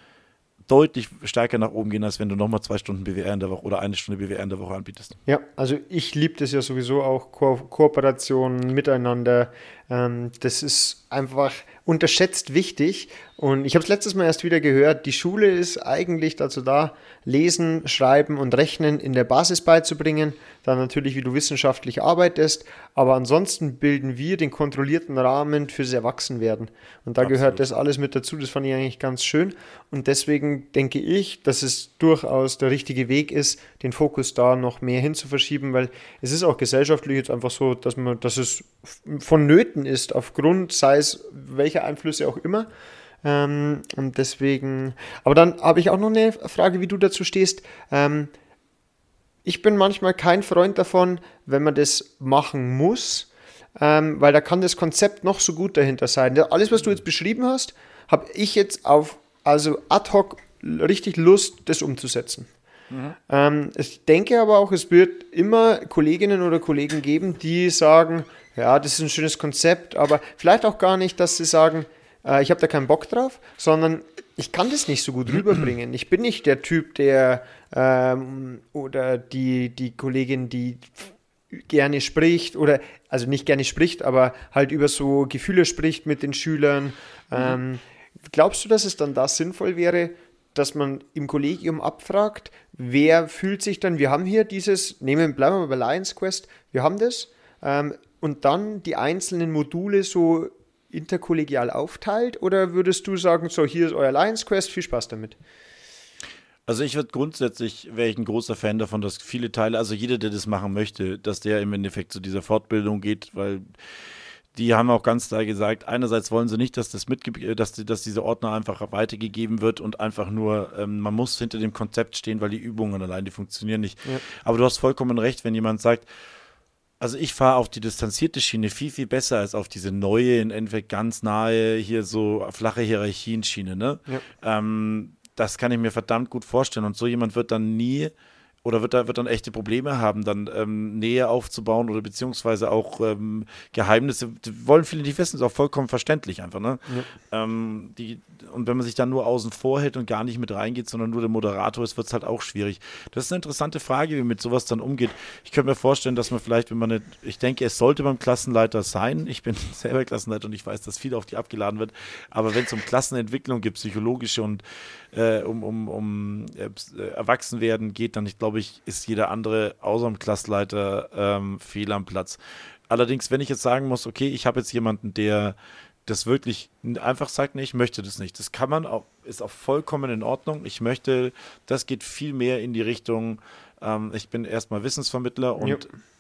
deutlich stärker nach oben gehen, als wenn du nochmal zwei Stunden BWR in der Woche oder eine Stunde BWR in der Woche anbietest. Ja, also ich liebe das ja sowieso auch, Ko Kooperation miteinander. Ähm, das ist einfach unterschätzt wichtig. Und ich habe es letztes Mal erst wieder gehört, die Schule ist eigentlich dazu da, Lesen, Schreiben und Rechnen in der Basis beizubringen. Dann natürlich, wie du wissenschaftlich arbeitest. Aber ansonsten bilden wir den kontrollierten Rahmen fürs Erwachsenwerden. Und da Absolut. gehört das alles mit dazu. Das fand ich eigentlich ganz schön. Und deswegen denke ich, dass es durchaus der richtige Weg ist, den Fokus da noch mehr hin zu verschieben, weil es ist auch gesellschaftlich jetzt einfach so, dass man, dass es vonnöten ist, aufgrund, sei es welcher Einflüsse auch immer. Ähm, und deswegen, aber dann habe ich auch noch eine Frage, wie du dazu stehst. Ähm, ich bin manchmal kein Freund davon, wenn man das machen muss, ähm, weil da kann das Konzept noch so gut dahinter sein. Alles, was du jetzt beschrieben hast, habe ich jetzt auf, also ad hoc richtig Lust, das umzusetzen. Mhm. Ähm, ich denke aber auch, es wird immer Kolleginnen oder Kollegen geben, die sagen, ja, das ist ein schönes Konzept, aber vielleicht auch gar nicht, dass sie sagen, äh, ich habe da keinen Bock drauf, sondern ich kann das nicht so gut rüberbringen. Ich bin nicht der Typ, der ähm, oder die, die Kollegin, die gerne spricht oder also nicht gerne spricht, aber halt über so Gefühle spricht mit den Schülern. Ähm, glaubst du, dass es dann da sinnvoll wäre, dass man im Kollegium abfragt, wer fühlt sich dann, wir haben hier dieses, nehmen, bleiben wir bei Lions Quest, wir haben das, ähm, und dann die einzelnen Module so interkollegial aufteilt? Oder würdest du sagen, so, hier ist euer Lions Quest, viel Spaß damit? Also ich würde grundsätzlich, wäre ich ein großer Fan davon, dass viele Teile, also jeder, der das machen möchte, dass der im Endeffekt zu dieser Fortbildung geht, weil die haben auch ganz klar gesagt, einerseits wollen sie nicht, dass das mitge dass, dass diese Ordner einfach weitergegeben wird und einfach nur, ähm, man muss hinter dem Konzept stehen, weil die Übungen allein, die funktionieren nicht. Ja. Aber du hast vollkommen recht, wenn jemand sagt, also ich fahre auf die distanzierte Schiene viel, viel besser als auf diese neue, in Endeffekt ganz nahe, hier so flache Hierarchien-Schiene. Ne? Ja. Ähm, das kann ich mir verdammt gut vorstellen. Und so jemand wird dann nie oder wird, da, wird dann echte Probleme haben, dann ähm, Nähe aufzubauen oder beziehungsweise auch ähm, Geheimnisse. Die wollen viele nicht wissen, ist auch vollkommen verständlich einfach. Ne? Ja. Ähm, die, und wenn man sich dann nur außen vor hält und gar nicht mit reingeht, sondern nur der Moderator ist, wird es halt auch schwierig. Das ist eine interessante Frage, wie man mit sowas dann umgeht. Ich könnte mir vorstellen, dass man vielleicht, wenn man nicht, ich denke, es sollte beim Klassenleiter sein. Ich bin selber Klassenleiter und ich weiß, dass viel auf die abgeladen wird. Aber wenn es um Klassenentwicklung geht, psychologische und äh, um, um, um äh, Erwachsenwerden geht, dann, ich glaube ich, ist jeder andere außer dem Klassleiter ähm, fehl am Platz. Allerdings, wenn ich jetzt sagen muss, okay, ich habe jetzt jemanden, der das wirklich einfach sagt, nee, ich möchte das nicht. Das kann man auch, ist auch vollkommen in Ordnung. Ich möchte, das geht viel mehr in die Richtung, ähm, ich bin erstmal Wissensvermittler und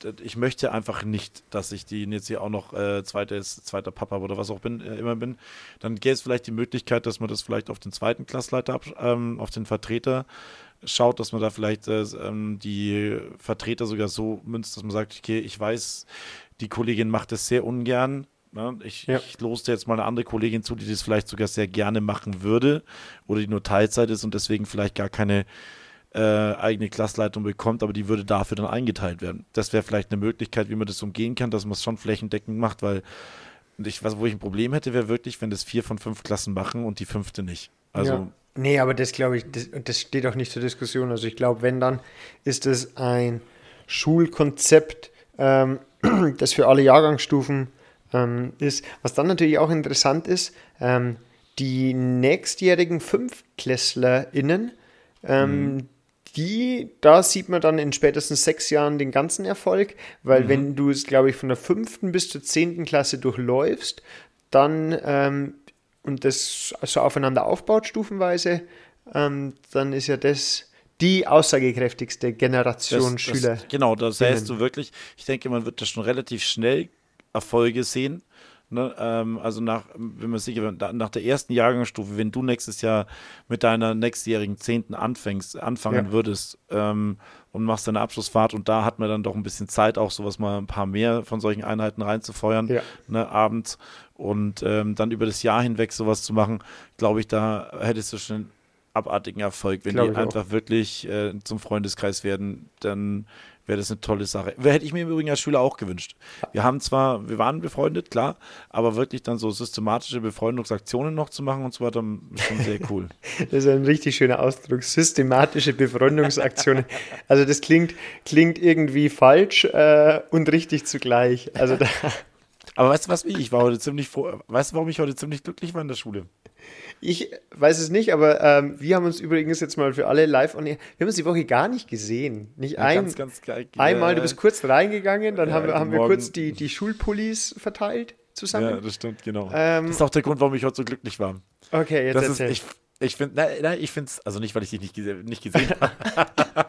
ja. ich möchte einfach nicht, dass ich die jetzt hier auch noch äh, zweites, zweiter Papa oder was auch bin, äh, immer bin. Dann gäbe es vielleicht die Möglichkeit, dass man das vielleicht auf den zweiten Klassleiter, ähm, auf den Vertreter schaut, dass man da vielleicht äh, ähm, die Vertreter sogar so münzt, dass man sagt, okay, ich weiß, die Kollegin macht das sehr ungern, ne? ich, ja. ich loste jetzt mal eine andere Kollegin zu, die das vielleicht sogar sehr gerne machen würde oder die nur Teilzeit ist und deswegen vielleicht gar keine äh, eigene Klassleitung bekommt, aber die würde dafür dann eingeteilt werden. Das wäre vielleicht eine Möglichkeit, wie man das umgehen kann, dass man es schon flächendeckend macht, weil ich, was, wo ich ein Problem hätte, wäre wirklich, wenn das vier von fünf Klassen machen und die fünfte nicht. Also ja. Nee, aber das glaube ich, das, das steht auch nicht zur Diskussion. Also ich glaube, wenn dann ist es ein Schulkonzept, ähm, das für alle Jahrgangsstufen ähm, ist. Was dann natürlich auch interessant ist, ähm, die nächstjährigen FünftklässlerInnen, ähm, mhm. Die, da sieht man dann in spätestens sechs Jahren den ganzen Erfolg, weil mhm. wenn du es, glaube ich, von der fünften bis zur zehnten Klasse durchläufst, dann ähm, und das so aufeinander aufbaut stufenweise, ähm, dann ist ja das die aussagekräftigste Generation das, Schüler. Das, genau, da sähst du wirklich, ich denke, man wird da schon relativ schnell Erfolge sehen. Ne, ähm, also nach, wenn man sicher, nach der ersten Jahrgangsstufe, wenn du nächstes Jahr mit deiner nächstjährigen Zehnten anfängst, anfangen ja. würdest ähm, und machst deine Abschlussfahrt und da hat man dann doch ein bisschen Zeit, auch sowas mal ein paar mehr von solchen Einheiten reinzufeuern, ja. ne, abends und ähm, dann über das Jahr hinweg sowas zu machen, glaube ich, da hättest du schon einen abartigen Erfolg. Wenn Glaube die einfach auch. wirklich äh, zum Freundeskreis werden, dann wäre das eine tolle Sache. Hätte ich mir im Übrigen als Schüler auch gewünscht. Wir haben zwar, wir waren befreundet, klar, aber wirklich dann so systematische Befreundungsaktionen noch zu machen und so weiter, schon sehr cool. das ist ein richtig schöner Ausdruck, systematische Befreundungsaktionen. also das klingt, klingt irgendwie falsch äh, und richtig zugleich. Also da aber weißt du was, wie ich war heute ziemlich froh. Weißt du, warum ich heute ziemlich glücklich war in der Schule? Ich weiß es nicht, aber ähm, wir haben uns übrigens jetzt mal für alle live on Wir haben uns die Woche gar nicht gesehen. Nicht ja, ein, ganz, ganz geil. Einmal, du bist kurz reingegangen, dann ja, haben, haben wir kurz die, die Schulpullis verteilt zusammen. Ja, das stimmt, genau. Ähm, das ist auch der Grund, warum ich heute so glücklich war. Okay, jetzt das erzähl. Ist, ich ich finde, nein, nein, ich finde es, also nicht, weil ich dich nicht, nicht gesehen habe,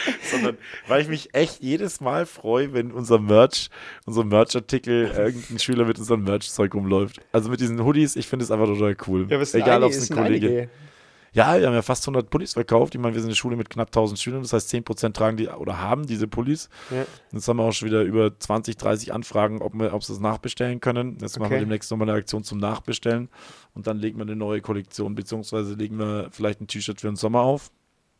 sondern weil ich mich echt jedes Mal freue, wenn unser Merch, unser Merch-Artikel, irgendein Schüler mit unserem Merch-Zeug rumläuft. Also mit diesen Hoodies, ich finde es einfach total cool. Ja, Egal, ob es ein Kollege. Einige. Ja, wir haben ja fast 100 Pullis verkauft. Ich meine, wir sind eine Schule mit knapp 1000 Schülern, das heißt 10% tragen die oder haben diese Pullis. Ja. Jetzt haben wir auch schon wieder über 20, 30 Anfragen, ob, wir, ob sie das nachbestellen können. Jetzt okay. machen wir demnächst nochmal eine Aktion zum Nachbestellen und dann legen wir eine neue Kollektion, beziehungsweise legen wir vielleicht ein T-Shirt für den Sommer auf.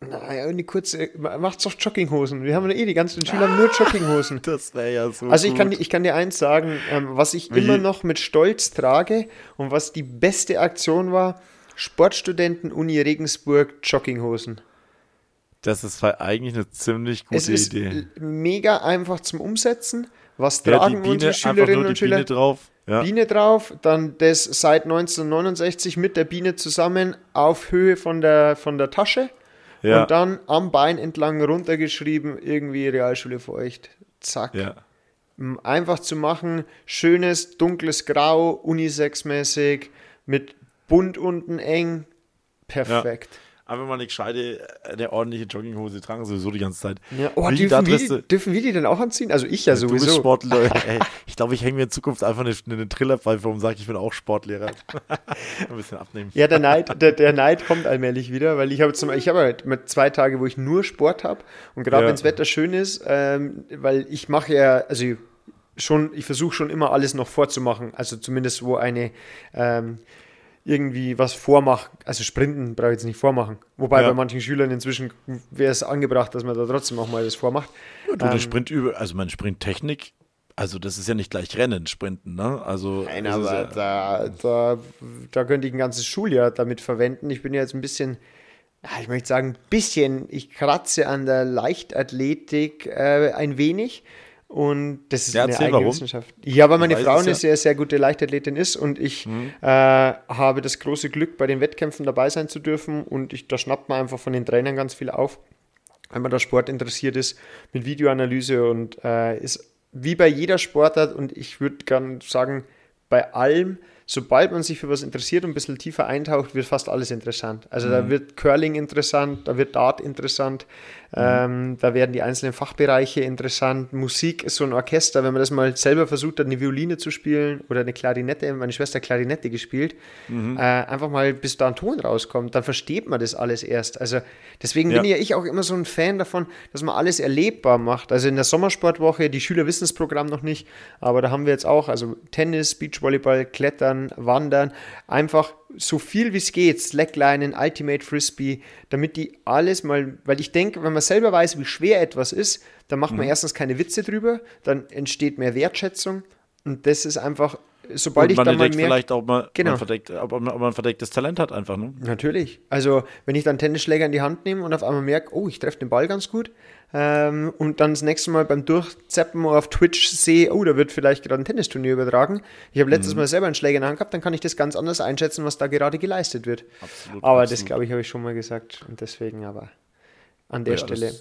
Naja, die kurze, macht's doch Jogginghosen. Wir haben ja eh die ganzen Schüler ah, nur Jogginghosen. Das wäre ja so. Also ich kann, ich kann dir eins sagen, ähm, was ich Wie? immer noch mit Stolz trage und was die beste Aktion war, Sportstudenten Uni Regensburg Jogginghosen. Das ist eigentlich eine ziemlich gute es ist Idee. Mega einfach zum Umsetzen. Was tragen ja, Biene, unsere Schülerinnen und Schüler? Biene drauf. Ja. Biene drauf, dann das seit 1969 mit der Biene zusammen auf Höhe von der, von der Tasche ja. und dann am Bein entlang runtergeschrieben, irgendwie Realschule feucht. Zack. Ja. Einfach zu machen, schönes, dunkles Grau, Unisex-mäßig, mit bunt unten eng. Perfekt. Ja. Einfach mal eine gescheite, eine ordentliche Jogginghose tragen, sowieso die ganze Zeit. Ja. Oh, Wie, dürfen, wir die, dürfen wir die denn auch anziehen? Also ich ja, ja sowieso. Du bist Sportler. Ey, ich glaube, ich hänge mir in Zukunft einfach eine, eine Trillerpfeife um und sage, ich bin auch Sportlehrer. Ein bisschen abnehmen. Ja, der Neid, der, der Neid kommt allmählich wieder, weil ich habe zum ich habe halt mit zwei Tage, wo ich nur Sport habe und gerade ja. wenn das Wetter schön ist, ähm, weil ich mache ja, also schon, ich versuche schon immer alles noch vorzumachen, also zumindest wo eine ähm, irgendwie was vormachen. Also Sprinten brauche ich jetzt nicht vormachen. Wobei ja. bei manchen Schülern inzwischen wäre es angebracht, dass man da trotzdem auch mal das vormacht. Ja, du, ähm, Sprint über, also meine Sprinttechnik, also das ist ja nicht gleich Rennen, Sprinten, ne? Also Nein, aber ja da, da, da könnte ich ein ganzes Schuljahr damit verwenden. Ich bin ja jetzt ein bisschen, ich möchte sagen, ein bisschen, ich kratze an der Leichtathletik äh, ein wenig. Und das ist ja, eine eigene warum. Wissenschaft. Ja, weil meine Frau eine ja. sehr, sehr gute Leichtathletin ist und ich mhm. äh, habe das große Glück, bei den Wettkämpfen dabei sein zu dürfen. Und ich, da schnappt man einfach von den Trainern ganz viel auf, wenn man da Sport interessiert ist, mit Videoanalyse und äh, ist wie bei jeder Sportart und ich würde gerne sagen, bei allem sobald man sich für was interessiert und ein bisschen tiefer eintaucht, wird fast alles interessant. Also mhm. da wird Curling interessant, da wird Dart interessant. Ähm, da werden die einzelnen Fachbereiche interessant. Musik ist so ein Orchester, wenn man das mal selber versucht hat, eine Violine zu spielen oder eine Klarinette, meine Schwester Klarinette gespielt, mhm. äh, einfach mal bis da ein Ton rauskommt, dann versteht man das alles erst. Also deswegen ja. bin ja ich auch immer so ein Fan davon, dass man alles erlebbar macht. Also in der Sommersportwoche, die Schüler wissen das Programm noch nicht, aber da haben wir jetzt auch, also Tennis, Beachvolleyball, Klettern, Wandern, einfach so viel wie es geht, Slacklinen, Ultimate Frisbee, damit die alles mal, weil ich denke, wenn man selber weiß, wie schwer etwas ist, dann macht man erstens keine Witze drüber, dann entsteht mehr Wertschätzung und das ist einfach, sobald Und ich man dann mal merke, vielleicht auch mal, Genau. man verdeckt, ob, man, ob man verdecktes Talent hat einfach, ne? Natürlich. Also, wenn ich dann Tennisschläger in die Hand nehme und auf einmal merke, oh, ich treffe den Ball ganz gut, ähm, und dann das nächste Mal beim Durchzappen auf Twitch sehe, oh, da wird vielleicht gerade ein Tennisturnier übertragen. Ich habe Mhm. letztes Mal selber einen Schläger in der Hand gehabt, dann kann ich das ganz anders einschätzen, was da gerade geleistet wird. Absolut, aber das, absolut. glaube ich, habe ich schon mal gesagt. Und deswegen aber an der Ja, das- Stelle.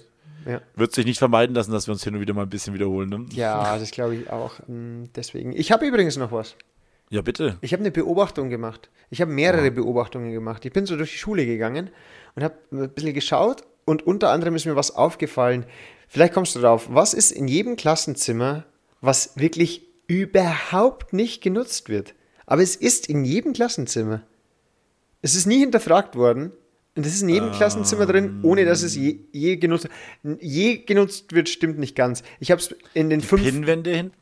Ja. Wird sich nicht vermeiden lassen, dass wir uns hin und wieder mal ein bisschen wiederholen, ne? ja, das glaube ich auch. Ähm, Deswegen. Ich habe übrigens noch was. Ja, bitte. Ich habe eine Beobachtung gemacht. Ich habe mehrere Beobachtungen gemacht. Ich bin so durch die Schule gegangen und habe ein bisschen geschaut und unter anderem ist mir was aufgefallen. Vielleicht kommst du drauf. Was ist in jedem Klassenzimmer, was wirklich überhaupt nicht genutzt wird? Aber es ist in jedem Klassenzimmer. Es ist nie hinterfragt worden. Und es ist in jedem Klassenzimmer drin, ohne dass es je, je genutzt Je genutzt wird, stimmt nicht ganz. Ich habe es in den fünf. Pinnwände hinten?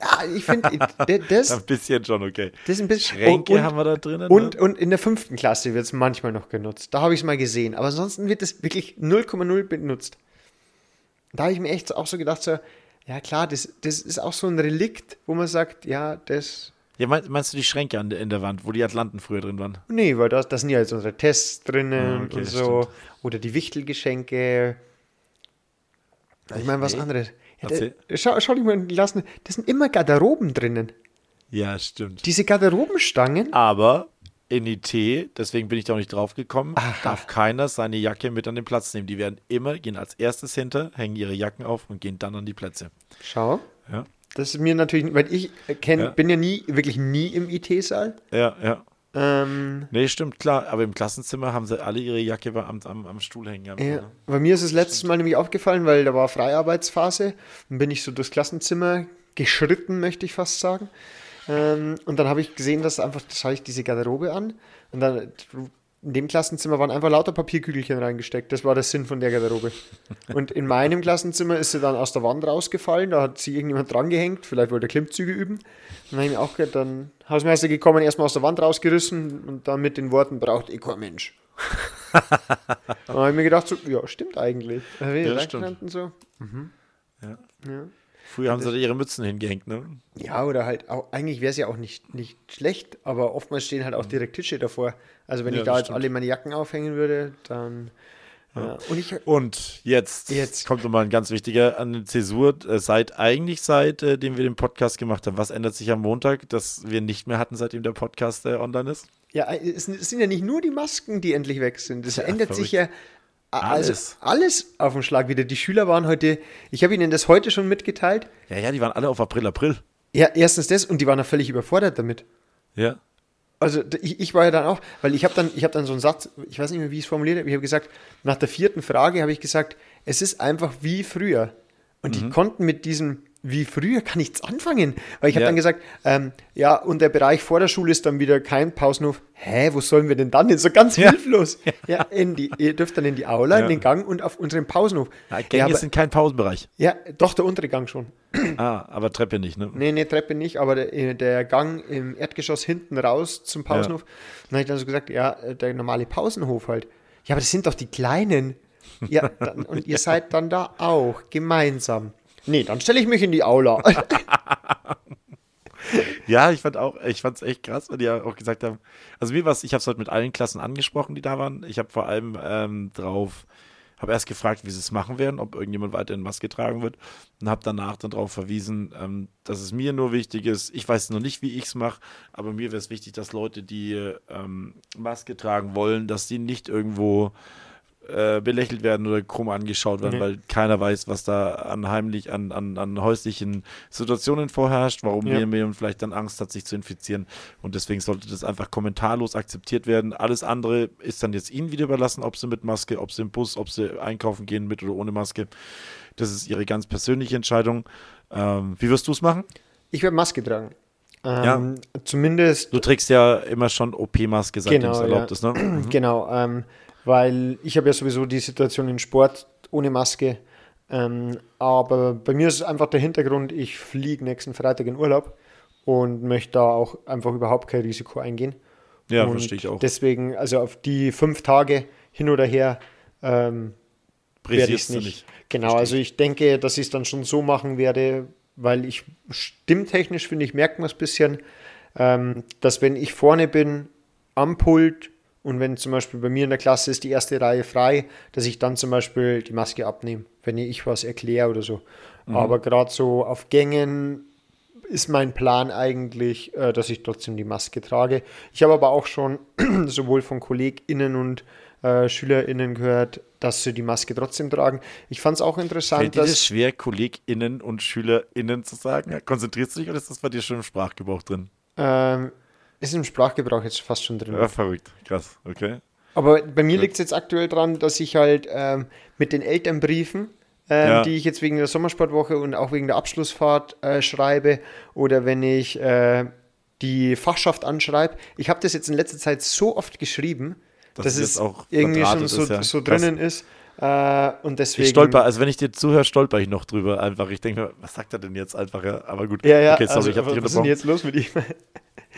Ja, ich finde, das, Ein bisschen schon, okay. das ist ein bisschen. Schränke und- haben wir da drinnen. und, ne? und in der fünften Klasse wird es manchmal noch genutzt. Da habe ich es mal gesehen. Aber ansonsten wird es wirklich 0,0 benutzt. Da habe ich mir echt auch so gedacht, so, ja klar, das, das ist auch so ein Relikt, wo man sagt, ja, das. Ja, meinst, du die Schränke an in der Wand, wo die Atlanten früher drin waren? Nee, weil da, sind ja jetzt unsere Tests drinnen Ah, okay, und so. stimmt. Oder die Wichtelgeschenke. Ich meine, was nee. anderes. Ja, da, schau, schau dich mal die lassen. Das sind immer Garderoben drinnen. Ja, stimmt. Diese Garderobenstangen. Aber in IT, deswegen bin ich da auch nicht drauf gekommen, Aha. darf keiner seine Jacke mit an den Platz nehmen. Die werden immer, gehen als erstes hinter, hängen ihre Jacken auf und gehen dann an die Plätze. Schau. Ja, Das ist mir natürlich, weil ich kenn, Ja. bin ja nie, wirklich nie im IT-Saal. ja, ja. Ähm, Nee, stimmt, klar. Aber im Klassenzimmer haben sie alle ihre Jacke am, am, am Stuhl hängen. gehabt, ja. ne? Bei mir ist es letztes Mal nämlich aufgefallen, weil da war Freiarbeitsphase. Dann bin ich so durchs Klassenzimmer geschritten, möchte ich fast sagen. Ähm, und dann habe ich gesehen, dass einfach, da schaue ich diese Garderobe an. Und dann in dem Klassenzimmer waren einfach lauter Papierkügelchen reingesteckt. Das war der Sinn von der Garderobe. Und in meinem Klassenzimmer ist sie dann aus der Wand rausgefallen. Da hat sie irgendjemand dran gehängt. Vielleicht wollte er Klimmzüge üben. Und dann habe ich mir auch gedacht, dann Hausmeister gekommen, erstmal aus der Wand rausgerissen und dann mit den Worten, braucht eh kein Mensch. dann habe ich mir gedacht, so, ja, stimmt eigentlich. Ja, reingestanden so. Ja. Ja. Früher haben sie da ihre Mützen hingehängt, ne? Ja, oder halt auch, eigentlich wäre es ja auch nicht, nicht schlecht, aber oftmals stehen halt auch direkt Tische davor. Also wenn Ja, ich da jetzt stimmt. alle meine Jacken aufhängen würde, dann. Ja. Und ich, Und jetzt, Jetzt. kommt nochmal ein ganz wichtiger an die Zäsur. Äh, Seit eigentlich seitdem wir den Podcast gemacht haben, was ändert sich am Montag, dass wir nicht mehr hatten, seitdem der Podcast äh, online ist? ja, es es sind ja nicht nur die Masken, die endlich weg sind. Es Ja, ändert sich ja Alles. alles. alles auf den Schlag wieder. Die Schüler waren heute, ich habe ihnen das heute schon mitgeteilt. Ja, ja, die waren alle auf April, April. Ja, erstens das und die waren ja völlig überfordert damit. Ja. Also ich, ich war ja dann auch, weil ich habe dann, ich habe dann so einen Satz, ich weiß nicht mehr, wie ich es formuliert habe, ich habe gesagt, nach der vierten Frage habe ich gesagt, es ist einfach wie früher. Und Mhm. die konnten mit diesem wie früher gar nichts anfangen. Weil ich habe Ja. dann gesagt, ähm, ja, und der Bereich vor der Schule ist dann wieder kein Pausenhof. Hä, wo sollen wir denn dann hin? So ganz Ja. hilflos. Ja, in die, ihr dürft dann in die Aula, Ja. in den Gang und auf unseren Pausenhof. Ja, Gänge ja, aber, sind kein Pausenbereich. ja, doch, der untere Gang schon. Ah, aber Treppe nicht, ne? Nee, nee, Treppe nicht, aber der, äh, der Gang im Erdgeschoss hinten raus zum Pausenhof. Dann habe ich dann so gesagt, ja, äh, der normale Pausenhof halt. Ja, aber das sind doch die Kleinen. Ja, dann, und ihr seid dann da auch gemeinsam. Nee, dann stelle ich mich in die Aula. Ja, ich fand auch, ich fand es echt krass, weil die auch gesagt haben, also mir war ich habe es heute mit allen Klassen angesprochen, die da waren. Ich habe vor allem ähm, drauf, habe erst gefragt, wie sie es machen werden, ob irgendjemand weiterhin Maske tragen wird und habe danach dann darauf verwiesen, ähm, dass es mir nur wichtig ist. Ich weiß noch nicht, wie ich es mache, aber mir wäre es wichtig, dass Leute, die ähm, Maske tragen wollen, dass die nicht irgendwo äh, belächelt werden oder krumm angeschaut werden, Nee. weil keiner weiß, was da an heimlich, an, an, an häuslichen Situationen vorherrscht, warum Ja. jemand vielleicht dann Angst hat, sich zu infizieren. Und deswegen sollte das einfach kommentarlos akzeptiert werden. Alles andere ist dann jetzt ihnen wieder überlassen, ob sie mit Maske, ob sie im Bus, ob sie einkaufen gehen mit oder ohne Maske. Das ist ihre ganz persönliche Entscheidung. Ähm, wie wirst du es machen? Ich werde Maske tragen. Ähm, Ja. Zumindest Du trägst ja immer schon OP-Maske, seitdem Genau, es erlaubt ja. ist, ne? Genau, ähm, weil ich habe ja sowieso die Situation in Sport ohne Maske. Ähm, aber bei mir ist es einfach der Hintergrund, ich fliege nächsten Freitag in Urlaub und möchte da auch einfach überhaupt kein Risiko eingehen. Ja, und verstehe ich auch. Deswegen, also auf die fünf Tage hin oder her ähm, werde ich es nicht. Genau, also ich denke, dass ich es dann schon so machen werde, weil ich stimmtechnisch finde ich, merkt man es ein bisschen, ähm, dass wenn ich vorne bin am Pult und wenn zum Beispiel bei mir in der Klasse ist die erste Reihe frei, dass ich dann zum Beispiel die Maske abnehme, wenn ich was erkläre oder so. Aber gerade so auf Gängen ist mein Plan eigentlich, äh, dass ich trotzdem die Maske trage. Ich habe aber auch schon sowohl von KollegInnen und äh, SchülerInnen gehört, dass sie die Maske trotzdem tragen. Ich fand es auch interessant, Fällt dir das dass. schwer, KollegInnen und SchülerInnen zu sagen? Konzentrierst du dich oder ist das bei dir schon im Sprachgebrauch drin? Ähm, ist im Sprachgebrauch jetzt fast schon drin. Ja, verrückt. Krass, okay. Aber bei mir liegt es jetzt aktuell dran, dass ich halt ähm, mit den Elternbriefen, ähm, Ja. die ich jetzt wegen der Sommersportwoche und auch wegen der Abschlussfahrt äh, schreibe, oder wenn ich äh, die Fachschaft anschreibe, ich habe das jetzt in letzter Zeit so oft geschrieben, Dass dass, es auch irgendwie schon so, ist, ja. so Krass. drinnen ist. Äh, und deswegen. Ich stolper, also wenn ich dir zuhöre, stolper ich noch drüber einfach. Ich denke mir, was sagt er denn jetzt einfach? Aber gut. Ja, ja, okay, sorry, also, ich habe dich was ist denn jetzt los mit ihm?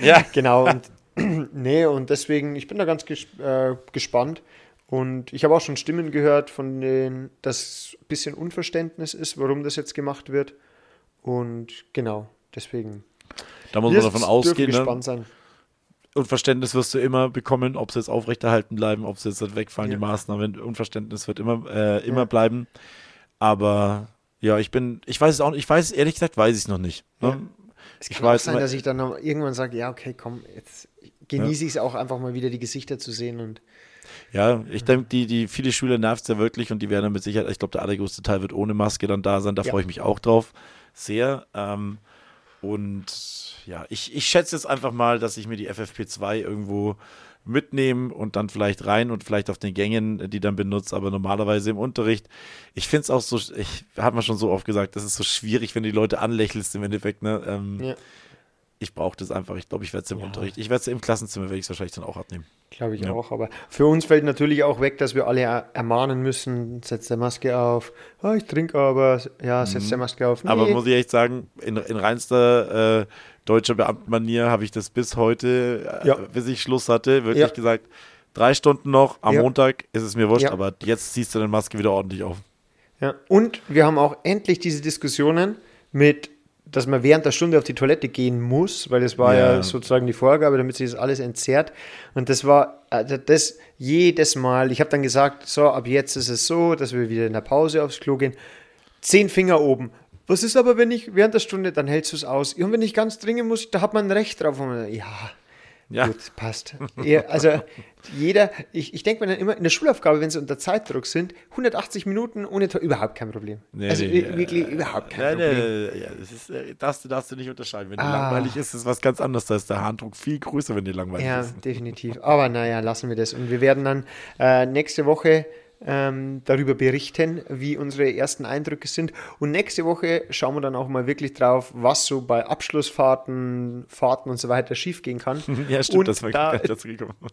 Ja, Genau, und nee, und deswegen, ich bin da ganz ges äh, gespannt. Und ich habe auch schon Stimmen gehört, von denen das ein bisschen Unverständnis ist, warum das jetzt gemacht wird. Und genau, deswegen. da muss Wir man davon ausgehen. Ne? gespannt sein. Und Verständnis wirst du immer bekommen, ob sie jetzt aufrechterhalten bleiben, ob sie jetzt wegfallen, Ja. die Maßnahmen. Unverständnis wird immer, äh, immer Ja. bleiben. Aber ja, ich bin, ich weiß es auch nicht, ich weiß, ehrlich gesagt, weiß ich es noch nicht. Ne? Ja. Es Ich kann auch weiß sein, immer- dass ich dann noch irgendwann sage, ja, okay, komm, jetzt genieße ich es auch einfach mal wieder die Gesichter zu sehen und Ja, ich denke, die, die viele Schüler nervt es ja wirklich und die werden dann mit Sicherheit, ich glaube, der allergrößte Teil wird ohne Maske dann da sein. Da Ja. freue ich mich auch drauf. Sehr. Ähm, und ja, ich, ich schätze jetzt einfach mal, dass ich mir die FFP2 irgendwo mitnehme und dann vielleicht rein und vielleicht auf den Gängen äh, die dann benutze, aber normalerweise im Unterricht. Ich finde es auch so, ich habe mal schon so oft gesagt, das ist so schwierig, wenn du die Leute anlächelst im Endeffekt. Ne? Ähm, ja, Ich brauche das einfach. Ich glaube, ich werde es im Ja. Unterricht. Ich werde es im Klassenzimmer, werde ich es wahrscheinlich dann auch abnehmen. glaube ich Ja. auch. Aber für uns fällt natürlich auch weg, dass wir alle er ermahnen müssen, setz der Maske auf. Ah, ich trinke aber, ja, setz der Maske auf. Mhm. Aber Nee. muss ich echt sagen, in, in reinster äh, deutscher Beamtenmanier habe ich das bis heute, äh, Ja. bis ich Schluss hatte, wirklich gesagt, drei Stunden noch, am. Montag ist es mir wurscht, aber jetzt ziehst du deine Maske wieder ordentlich auf. Ja. Und wir haben auch endlich diese Diskussionen mit, dass man während der Stunde auf die Toilette gehen muss, weil das war ja, Ja. sozusagen die Vorgabe, damit sich das alles entzerrt. Und das war also das jedes Mal. Ich habe dann gesagt, so, ab jetzt ist es so, dass wir wieder in der Pause aufs Klo gehen. Zehn Finger oben. Was ist aber, wenn ich während der Stunde, dann hältst du es aus. Und wenn ich ganz dringend muss, da hat man ein Recht drauf. Ja, Ja, Gut, passt. Ja, also jeder, ich, ich denke mir dann immer in der Schulaufgabe, wenn sie unter Zeitdruck sind, 180 Minuten ohne Tor, überhaupt kein Problem. Nee, also nee, wi- wirklich überhaupt kein Problem. ja, das ist, äh, darfst, du, darfst du nicht unterscheiden. Wenn dir Ah. langweilig ist, ist was ganz anderes. Da ist der Harndruck viel größer, wenn dir langweilig Ja, ist. definitiv. Aber naja, lassen wir das. Und wir werden dann äh, nächste Woche ähm, darüber berichten, wie unsere ersten Eindrücke sind. Und nächste Woche schauen wir dann auch mal wirklich drauf, was so bei Abschlussfahrten, Fahrten und so weiter schiefgehen kann. Ja, stimmt, Und das war da-.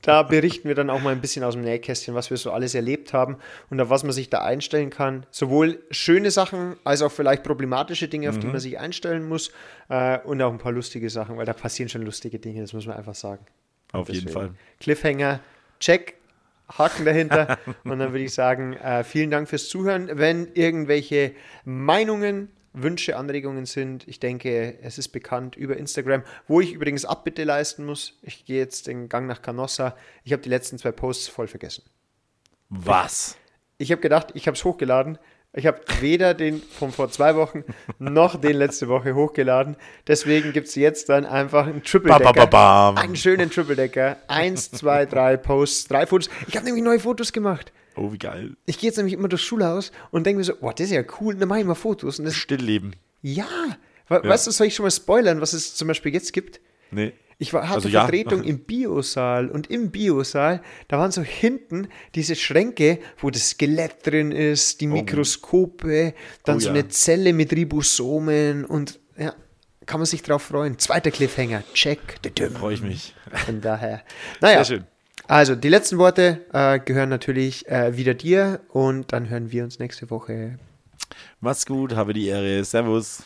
Da berichten wir dann auch mal ein bisschen aus dem Nähkästchen, was wir so alles erlebt haben und auf was man sich da einstellen kann. Sowohl schöne Sachen als auch vielleicht problematische Dinge, Mhm. auf die man sich einstellen muss äh, und auch ein paar lustige Sachen, weil da passieren schon lustige Dinge, das muss man einfach sagen. Auf jeden Deswegen. Fall. Cliffhanger, check, Haken dahinter. und dann würde ich sagen, äh, vielen Dank fürs Zuhören. Wenn irgendwelche Meinungen, Wünsche, Anregungen sind, ich denke, es ist bekannt über Instagram, wo ich übrigens Abbitte leisten muss. Ich gehe jetzt den Gang nach Canossa. Ich habe die letzten zwei Posts voll vergessen. Was? Ich habe gedacht, ich habe es hochgeladen. Ich habe weder den von vor zwei Wochen noch den letzte Woche hochgeladen. Deswegen gibt es jetzt dann einfach einen Triple Decker. Einen schönen Triple Decker. Eins, zwei, drei Posts, drei Fotos. Ich habe nämlich neue Fotos gemacht. Oh, wie geil. Ich gehe jetzt nämlich immer durchs Schulhaus und denke mir so, boah, das ist ja cool. Dann mache ich mal Fotos. Und das, Stillleben. ja. We Weißt du, soll ich schon mal spoilern, was es zum Beispiel jetzt gibt? Nee. Ich war, hatte Also ja. Vertretung im Biosaal und im Biosaal, da waren so hinten diese Schränke, wo das Skelett drin ist, die Mikroskope, dann Oh so ja. eine Zelle mit Ribosomen und ja, kann man sich drauf freuen. Zweiter Cliffhanger, check. Freue ich mich. Von daher. Naja, Sehr schön. also die letzten Worte äh, gehören natürlich äh, wieder dir und dann hören wir uns nächste Woche. Mach's gut, habe die Ehre. Servus.